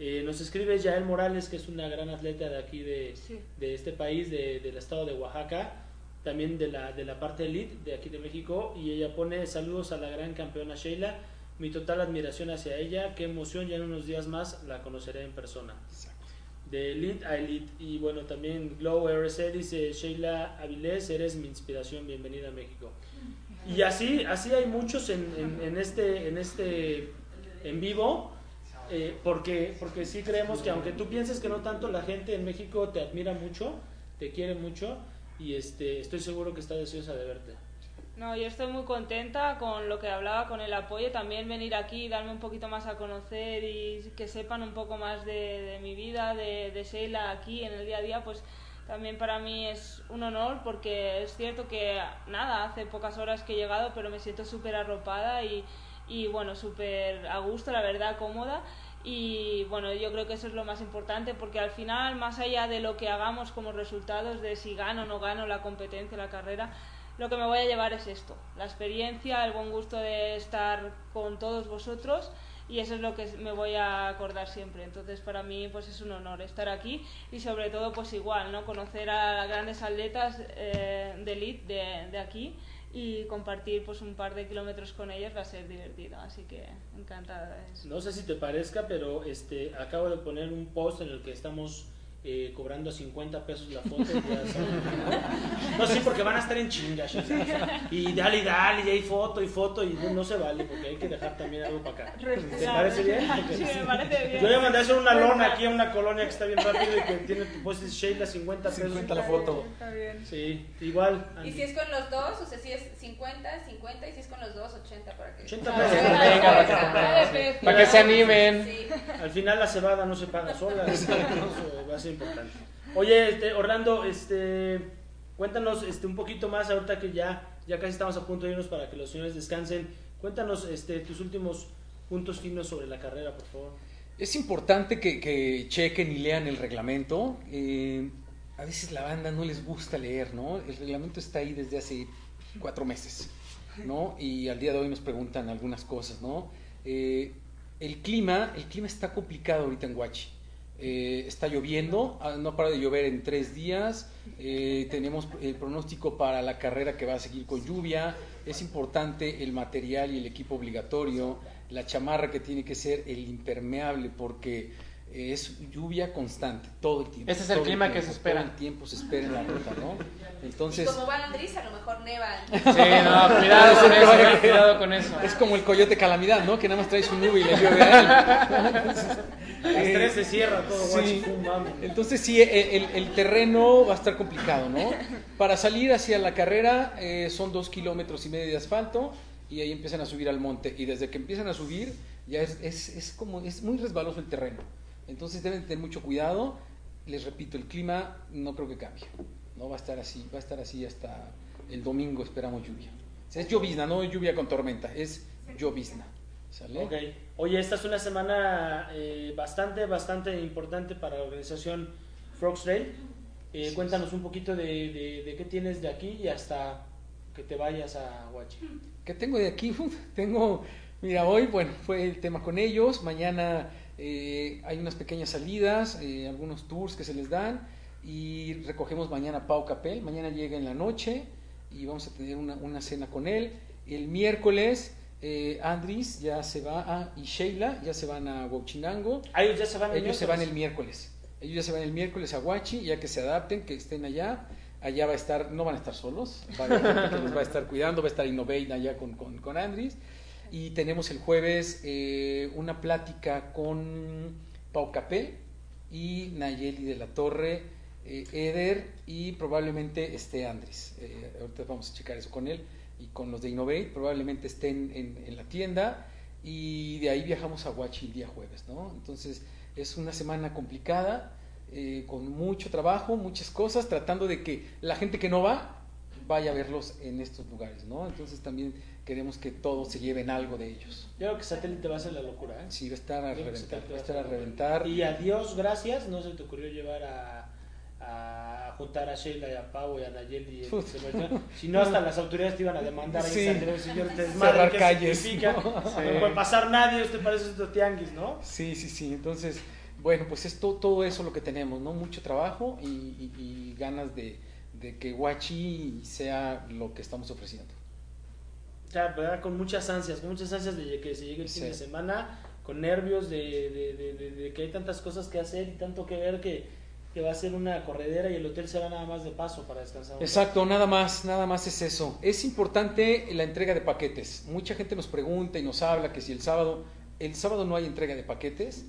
Speaker 3: Eh, nos escribe Yael Morales, que es una gran atleta de aquí de,
Speaker 4: Sí.
Speaker 3: de este país, de- del estado de Oaxaca, también de la, de la parte elite de aquí de México, y ella pone saludos a la gran campeona Sheila, mi total admiración hacia ella, qué emoción, ya en unos días más la conoceré en persona. De elite a elite, y bueno, también Glow RC dice, Sheila Avilés, eres mi inspiración, bienvenida a México. Y así, así hay muchos en, en- en este, en este, en vivo, eh, porque, porque sí creemos que aunque tú pienses que no tanto, la gente en México te admira mucho, te quiere mucho, y este, estoy seguro que está deseosa de verte.
Speaker 4: No, yo estoy muy contenta con lo que hablaba, con el apoyo, también venir aquí darme un poquito más a conocer y que sepan un poco más de, de mi vida, de, de Sheila aquí en el día a día, pues también para mí es un honor porque es cierto que, nada, hace pocas horas que he llegado, pero me siento súper arropada y, y bueno, súper a gusto, la verdad, cómoda. Y bueno, yo creo que eso es lo más importante porque al final, más allá de lo que hagamos como resultados, de si gano o no gano la competencia, la carrera, lo que me voy a llevar es esto, la experiencia, el buen gusto de estar con todos vosotros y eso es lo que me voy a acordar siempre. Entonces para mí pues es un honor estar aquí y sobre todo pues igual, ¿no? Conocer a grandes atletas eh, de elite de, de aquí y compartir pues un par de kilómetros con ellos va a ser divertido, así que encantada de eso.
Speaker 3: No sé si te parezca, pero este, acabo de poner un post en el que estamos eh, cobrando 50 pesos la foto. ya ¿no? sí, porque van a estar en chingas. Y dale y dale, y hay foto y foto, y no, no se vale, porque hay que dejar también algo para acá. ¿Te parece bien? Porque-
Speaker 4: Sí, me parece bien.
Speaker 3: Yo ya mandé a hacer una lona aquí a una colonia que está bien rápido y que tiene tu post dice Sheila 50 pesos.
Speaker 5: 50 la foto.
Speaker 4: Está bien.
Speaker 3: Sí, igual.
Speaker 1: Y si es con los dos, o sea, si es 50, 50, y si es con los dos, 80 para que...
Speaker 3: 80
Speaker 1: Ah,
Speaker 3: pesos.
Speaker 1: para
Speaker 2: para que-
Speaker 1: que-
Speaker 2: Para que se animen.
Speaker 1: Sí.
Speaker 3: Al final la cebada no se paga sola, va a importante. Oye, este, Orlando, este, cuéntanos este, un poquito más ahorita que ya, ya casi estamos a punto de irnos para que los señores descansen. Cuéntanos este, tus últimos puntos finos sobre la carrera, por favor.
Speaker 5: Es importante que, que chequen y lean el reglamento. Eh, a veces la banda no les gusta leer, ¿no? El reglamento está ahí desde hace cuatro meses, ¿no? Y al día de hoy nos preguntan algunas cosas, ¿no? Eh, el clima, el clima está complicado ahorita en Huachi. Eh, está lloviendo, ah, no para de llover en tres días. eh, tenemos el pronóstico para la carrera que va a seguir con lluvia. Es importante el material y el equipo obligatorio. La chamarra que tiene que ser el impermeable porque es lluvia constante todo el tiempo.
Speaker 2: Ese es el clima que
Speaker 5: tiempo,
Speaker 2: se espera.
Speaker 5: Todo el tiempo se espera en la ruta, ¿no?
Speaker 1: Y
Speaker 5: Entonces,
Speaker 1: como va Andrés, a lo mejor neva.
Speaker 2: Sí, no, cuidado con eso, cuidado con eso.
Speaker 5: es como el coyote calamidad, ¿no? Que nada más trae su nube y le llueve a él.
Speaker 3: Las tres se cierra todo,
Speaker 5: sí. Entonces sí, el, el- el terreno va a estar complicado, ¿no? Para salir hacia la carrera eh, son dos kilómetros y medio de asfalto y ahí empiezan a subir al monte y desde que empiezan a subir ya es, es, es como es muy resbaloso el terreno. Entonces deben tener mucho cuidado. Les repito, el clima no creo que cambie. No va a estar así, va a estar así hasta el domingo esperamos lluvia. O sea, es llovizna, no lluvia con tormenta, es llovizna. ¿Sale?
Speaker 3: Ok. Oye, esta es una semana eh, bastante, bastante importante para la organización Frogs Trail. Eh, cuéntanos un poquito de, de- de qué tienes de aquí y hasta que te vayas a Huachi.
Speaker 5: ¿Qué tengo de aquí? Tengo, mira, hoy, bueno, fue el tema con ellos. Mañana eh, hay unas pequeñas salidas, eh, algunos tours que se les dan. Y recogemos mañana a Pau Capel. Mañana llega en la noche y vamos a tener una, una cena con él. El miércoles, eh, Andris ya se va a, y Sheila ya se van a Huachinango.
Speaker 3: Ah, ellos ya se van el
Speaker 5: Ellos se van el
Speaker 3: miércoles.
Speaker 5: miércoles. Ellos ya se van el miércoles a Huachi, ya que se adapten, que estén allá. Allá va a estar, no van a estar solos, va a haber gente que los va a estar cuidando, va a estar Innovate allá con, con, con Andris. Y tenemos el jueves eh, una plática con Pau Capel y Nayeli de la Torre, eh, Eder y probablemente esté Andrés. Eh, ahorita vamos a checar eso con él y con los de Innovate. Probablemente estén en, la tienda y de ahí viajamos a Huachi el día jueves, ¿no? Entonces es una semana complicada, eh, con mucho trabajo, muchas cosas, tratando de que la gente que no va vaya a verlos en estos lugares, ¿no? Entonces también queremos que todos se lleven algo de ellos.
Speaker 3: Yo creo que satélite va a ser la locura, ¿eh?
Speaker 5: Sí, va a estar a
Speaker 3: Yo
Speaker 5: reventar, va a estar a reventar.
Speaker 3: Y a Dios gracias, no se te ocurrió llevar a, a juntar a Sheila y a Pau y a Nayeli. Si no, hasta las autoridades te iban a demandar ahí
Speaker 5: Sí.
Speaker 3: Andrés, señor, te
Speaker 5: Cerrar
Speaker 3: desmadre, ¿qué
Speaker 5: calles? ¿no?
Speaker 3: No
Speaker 5: Sí.
Speaker 3: puede pasar nadie, usted parece estos tianguis, ¿no?
Speaker 5: Sí, sí, sí. Entonces, bueno, pues es to- todo eso lo que tenemos, ¿no? Mucho trabajo y, y- y ganas de, de que Huachi sea lo que estamos ofreciendo.
Speaker 3: Sea, ¿verdad? con muchas ansias, con muchas ansias de que se llegue el fin
Speaker 5: Sí.
Speaker 3: de semana, con nervios de, de- de- de- que hay tantas cosas que hacer y tanto que ver que, que va a ser una corredera y el hotel será nada más de paso para descansar.
Speaker 5: Exacto, nada más, nada más es eso. Es importante la entrega de paquetes. Mucha gente nos pregunta y nos habla que si el sábado, el sábado no hay entrega de paquetes.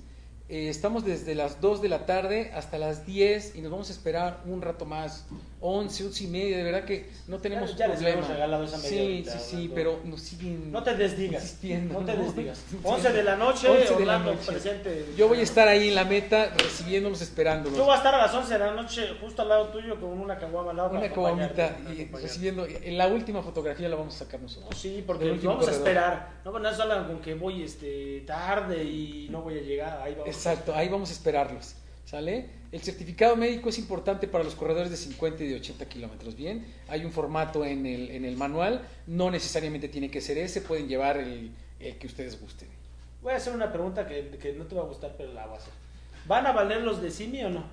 Speaker 5: Eh, estamos desde las 2 de la tarde hasta las 10 y nos vamos a esperar un rato más, 11, 11 y media, de verdad que no tenemos
Speaker 3: ya les
Speaker 5: problema.
Speaker 3: hemos regalado esa media
Speaker 5: sí,
Speaker 3: horita,
Speaker 5: sí, sí,
Speaker 3: Orlando.
Speaker 5: pero nos siguen
Speaker 3: No te desdigas.
Speaker 5: insistiendo,
Speaker 3: No te
Speaker 5: ¿no?
Speaker 3: desdigas.
Speaker 5: Sí.
Speaker 3: 11 de la noche,
Speaker 5: 11 de la
Speaker 3: Orlando presente.
Speaker 5: Yo voy a estar ahí en la meta recibiéndolos, esperándolos.
Speaker 3: Yo voy a estar a las 11 de la noche justo al lado tuyo con una caguama al lado.
Speaker 5: Una caguamita y recibiendo. En la última fotografía la vamos a sacar
Speaker 3: No,
Speaker 5: nosotros.
Speaker 3: sí, porque vamos a
Speaker 5: corredor.
Speaker 3: esperar. No, no salgan con que voy este, tarde y no voy a llegar. Ahí vamos.
Speaker 5: Exacto, ahí vamos a esperarlos. ¿Sale? El certificado médico es importante para los corredores de 50 y de 80 kilómetros. Bien, hay un formato en el, en el manual. No necesariamente tiene que ser ese, pueden llevar el, el que ustedes gusten.
Speaker 3: Voy a hacer una pregunta que, que no te va a gustar, pero la voy a hacer. ¿Van a valer los de Simi o no?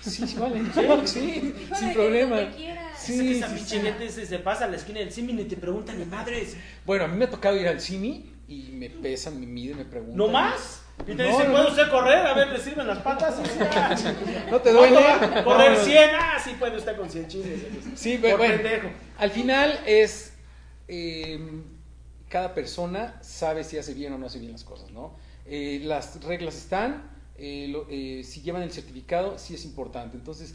Speaker 5: Sí, sí, vale. Sí, sin problema.
Speaker 1: Quieras.
Speaker 3: es que
Speaker 5: Sí,
Speaker 3: esa
Speaker 5: sí, sí.
Speaker 3: se, se pasa a la esquina del Simi y te pregunta ni madres.
Speaker 5: Bueno, a mí me ha tocado ir al CIMI y me pesan, me miden, me preguntan.
Speaker 3: ¿No más? Y te
Speaker 5: No,
Speaker 3: dicen, ¿puede usted correr? A ver, le sirven las patas. Sí, sí, ah.
Speaker 5: ¿No te
Speaker 3: ¿Cuánto
Speaker 5: duele?
Speaker 3: Correr
Speaker 5: Vámonos.
Speaker 3: 100. Ah, sí puede usted con 100 chingues.
Speaker 5: Sí,
Speaker 3: Por
Speaker 5: pero bueno,
Speaker 3: pendejo.
Speaker 5: al final es eh, cada persona sabe si hace bien o no hace bien las cosas, ¿no? Eh, las reglas están, eh, lo- eh, si llevan el certificado sí es importante, entonces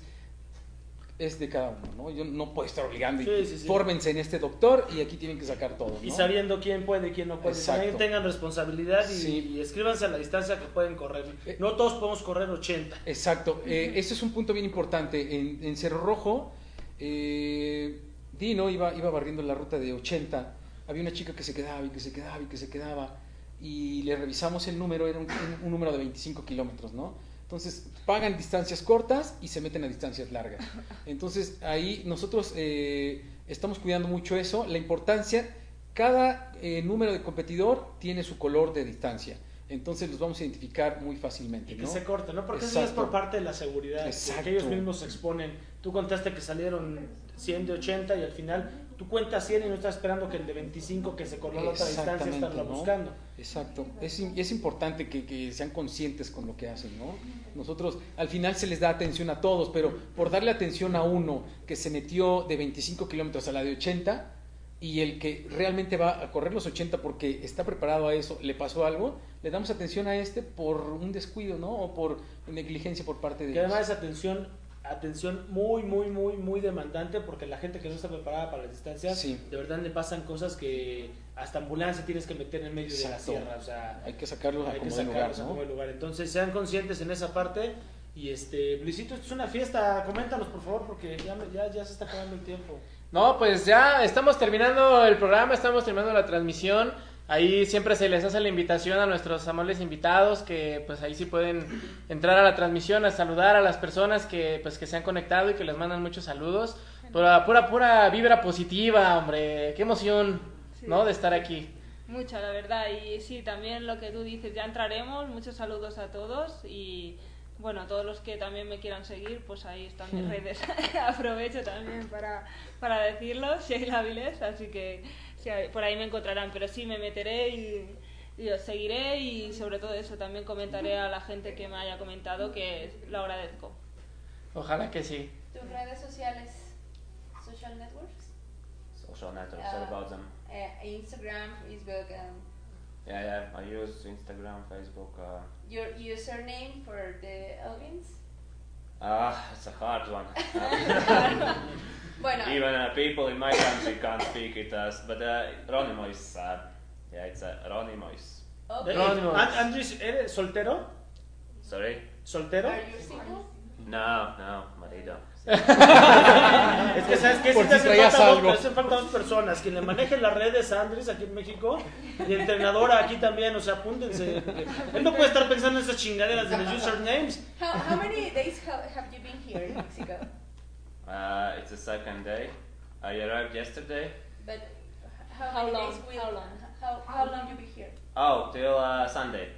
Speaker 5: es de cada uno, ¿no? Yo no puedo estar obligando y
Speaker 3: Sí, sí, sí.
Speaker 5: fórmense en este doctor y aquí tienen que sacar todo, ¿no?
Speaker 3: Y sabiendo quién puede y quién no puede.
Speaker 5: Exacto.
Speaker 3: Tengan responsabilidad y,
Speaker 5: Sí.
Speaker 3: y escríbanse a la distancia que pueden correr.
Speaker 5: Eh.
Speaker 3: No todos podemos correr 80.
Speaker 5: Exacto, eh, ese es un punto bien importante. En, en Cerro Rojo, eh, Dino iba, iba barriendo la ruta de 80. Había una chica que se quedaba y que se quedaba y que se quedaba. Y le revisamos el número, era un número de 25 kilómetros, ¿no? Entonces pagan distancias cortas y se meten a distancias largas. Entonces ahí nosotros eh, estamos cuidando mucho eso. La importancia, cada eh, número de competidor tiene su color de distancia. Entonces los vamos a identificar muy fácilmente.
Speaker 3: Y que
Speaker 5: ¿no?
Speaker 3: se corte, ¿no? Porque eso ya es
Speaker 5: Exacto.
Speaker 3: por parte de la seguridad.
Speaker 5: Exacto.
Speaker 3: Que ellos mismos se exponen. Tú contaste que salieron 100 de 80 y al final tú cuentas 100 y no estás esperando que el de 25 que se corrió a la otra distancia estarlo
Speaker 5: ¿no?
Speaker 3: buscando.
Speaker 5: Exacto. Es, es importante que, que sean conscientes con lo que hacen, ¿no? Nosotros, al final se les da atención a todos, pero por darle atención a uno que se metió de 25 kilómetros a la de 80 y el que realmente va a correr los 80 porque está preparado a eso, le pasó algo, le damos atención a este por un descuido, ¿no? O por negligencia por parte de
Speaker 3: Que
Speaker 5: ellos.
Speaker 3: además atención, atención muy, muy, muy, muy demandante porque la gente que no está preparada para las distancias,
Speaker 5: Sí.
Speaker 3: de verdad le pasan cosas que hasta ambulancia tienes que meter en medio de la sierra. O sea,
Speaker 5: Hay que sacarlos a
Speaker 3: hay que
Speaker 5: como de lugar,
Speaker 3: a
Speaker 5: ¿no?
Speaker 3: como lugar. Entonces sean conscientes en esa parte. Y este, Luisito, esto es una fiesta, coméntanos por favor porque ya, me- ya, ya se está acabando el tiempo.
Speaker 2: No, pues ya estamos terminando el programa, estamos terminando la transmisión. Ahí siempre se les hace la invitación a nuestros amables invitados que pues ahí sí pueden entrar a la transmisión a saludar a las personas que pues que se han conectado y que les mandan muchos saludos. Pura pura pura vibra positiva, hombre. Qué emoción,
Speaker 4: Sí.
Speaker 2: ¿no? de estar aquí.
Speaker 4: Mucha, la verdad. Y sí, también lo que tú dices, ya entraremos. Muchos saludos a todos y bueno, a todos los que también me quieran seguir, pues ahí están mis redes. Aprovecho también para, para decirlo, Sheila Vilés, así que Por ahí me encontrarán, pero sí me meteré y, y os seguiré y sobre todo eso también comentaré a la gente que me haya comentado que lo agradezco.
Speaker 2: Ojalá que sí.
Speaker 1: ¿Tus redes sociales? Social networks?
Speaker 6: Social networks, what about them?
Speaker 1: Eh, Instagram, Facebook, um,
Speaker 6: Yeah, yeah, I use Instagram, Facebook. Uh,
Speaker 1: your username for the audience?
Speaker 6: ah, it's a hard one.
Speaker 1: Bueno,
Speaker 6: Even uh, people in my country can't speak it as, but uh, Ronimois, uh, yeah, it's uh, Ronimois.
Speaker 1: ok.
Speaker 3: Eh, An- Andrés, ¿eres soltero?
Speaker 6: Sorry?
Speaker 3: ¿Soltero?
Speaker 1: Are you single?
Speaker 6: No, no, marido.
Speaker 3: Es que sabes que
Speaker 5: Por
Speaker 3: sí te
Speaker 5: si
Speaker 3: hacen dos, te hacen falta dos personas. Quien le maneje las redes a Andrés aquí en México y entrenadora aquí también, o sea, apúntense. Él no puede estar pensando en esas chingaderas de los usernames.
Speaker 1: How, how many days ha- have you been here in Mexico?
Speaker 6: Uh, it's the second day. I arrived yesterday.
Speaker 1: But how,
Speaker 4: How long?
Speaker 1: days will
Speaker 4: How long?
Speaker 1: How, how long you be here?
Speaker 6: Oh, till uh, Sunday.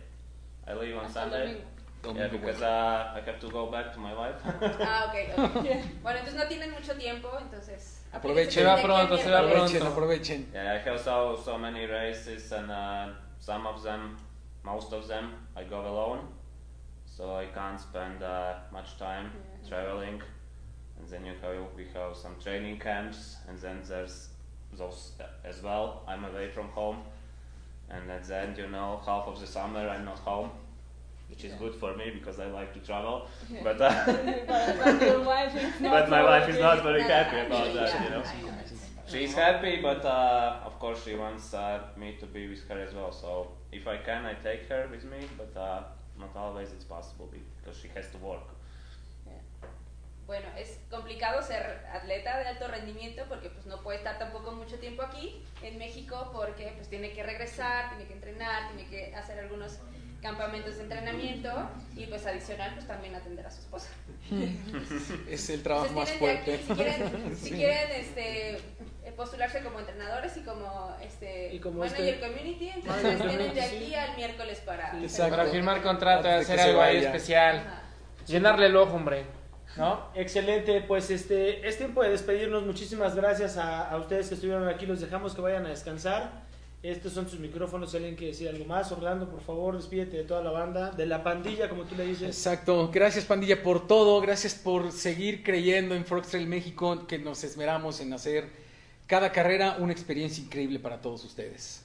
Speaker 6: I leave on
Speaker 4: Hasta el
Speaker 6: Sunday.
Speaker 4: domingo.
Speaker 6: Yeah, because uh, I have to go back to my wife.
Speaker 1: Ah, ok, ok. Bueno, entonces no tienen mucho tiempo, entonces...
Speaker 5: Aprovechen.
Speaker 2: Se va pronto, se va
Speaker 1: miércoles.
Speaker 5: Aprovechen, aprovechen.
Speaker 6: yeah, I have so so many races, and uh, some of them, most of them, I go alone, so I can't spend uh, much time traveling. And then you have we have some training camps, and then there's those as well. I'm away from home, and at the end, you know, half of the summer I'm not home, which is good for me because I like to travel. But uh,
Speaker 4: But your wife is not
Speaker 6: but my wife is not very happy about that,
Speaker 1: yeah,
Speaker 6: you know.
Speaker 1: I know, it's-
Speaker 6: She's happy, but uh, of course she wants uh, me to be with her as well. So if I can, I take her with me, but uh, not always it's possible because she has to work.
Speaker 1: Bueno, es complicado ser atleta de alto rendimiento porque pues no puede estar tampoco mucho tiempo aquí en México porque pues tiene que regresar, tiene que entrenar, tiene que hacer algunos campamentos de entrenamiento y pues adicional pues también atender a su esposa.
Speaker 5: Es el trabajo más
Speaker 1: Entonces de
Speaker 5: fuerte.
Speaker 1: aquí, si quieren, si quieren este, eh, postularse como entrenadores y como este
Speaker 3: Y como
Speaker 1: manager
Speaker 3: este-
Speaker 1: community, entonces tienen de aquí
Speaker 3: sí.
Speaker 1: al miércoles para...
Speaker 2: Para firmar contrato, hacer algo ahí especial.
Speaker 1: Ajá.
Speaker 2: Llenarle el ojo, hombre. ¿No?
Speaker 3: Excelente, pues este es tiempo de despedirnos. Muchísimas gracias a, a ustedes que estuvieron aquí. Los dejamos que vayan a descansar. Estos son sus micrófonos. Si alguien quiere decir algo más, Orlando, por favor, despídete de toda la banda, de la pandilla, como tú le dices.
Speaker 5: Exacto. Gracias, pandilla, por todo. Gracias por seguir creyendo en Frog Trail México, que nos esmeramos en hacer cada carrera una experiencia increíble para todos ustedes.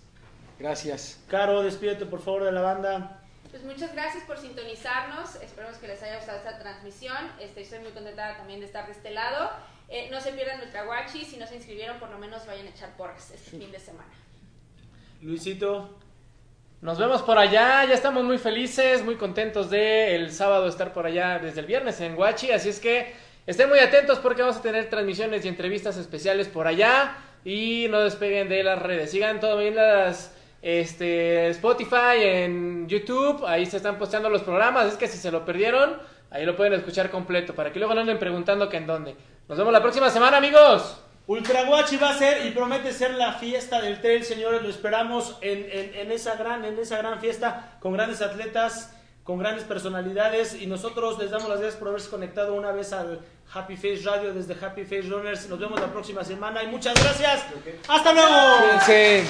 Speaker 5: Gracias.
Speaker 3: Caro, despídete por favor de la banda.
Speaker 1: Pues muchas gracias por sintonizarnos. Esperemos que les haya gustado esta transmisión. Este, estoy muy contenta también de estar de este lado. Eh, no se pierdan nuestra guachi. Si no se inscribieron, por lo menos vayan a echar porras este fin de semana.
Speaker 3: Luisito,
Speaker 2: Nos vemos por allá, ya estamos muy felices, muy contentos de el sábado estar por allá desde el viernes en Guachi, así es que estén muy atentos porque vamos a tener transmisiones y entrevistas especiales por allá y no despeguen de las redes. Sigan todas las este Spotify, en YouTube, ahí se están posteando los programas, es que si se lo perdieron, ahí lo pueden escuchar completo para que luego no anden preguntando que en dónde. Nos vemos la próxima semana, amigos.
Speaker 3: Ultra Guachi va a ser y promete ser la fiesta del trail, señores. Lo esperamos en- en esa gran, en esa gran fiesta con grandes atletas, con grandes personalidades. Y nosotros les damos las gracias por haberse conectado una vez al Happy Face Radio desde Happy Face Runners. Nos vemos la próxima semana y muchas gracias. Hasta luego.
Speaker 5: Cuídense.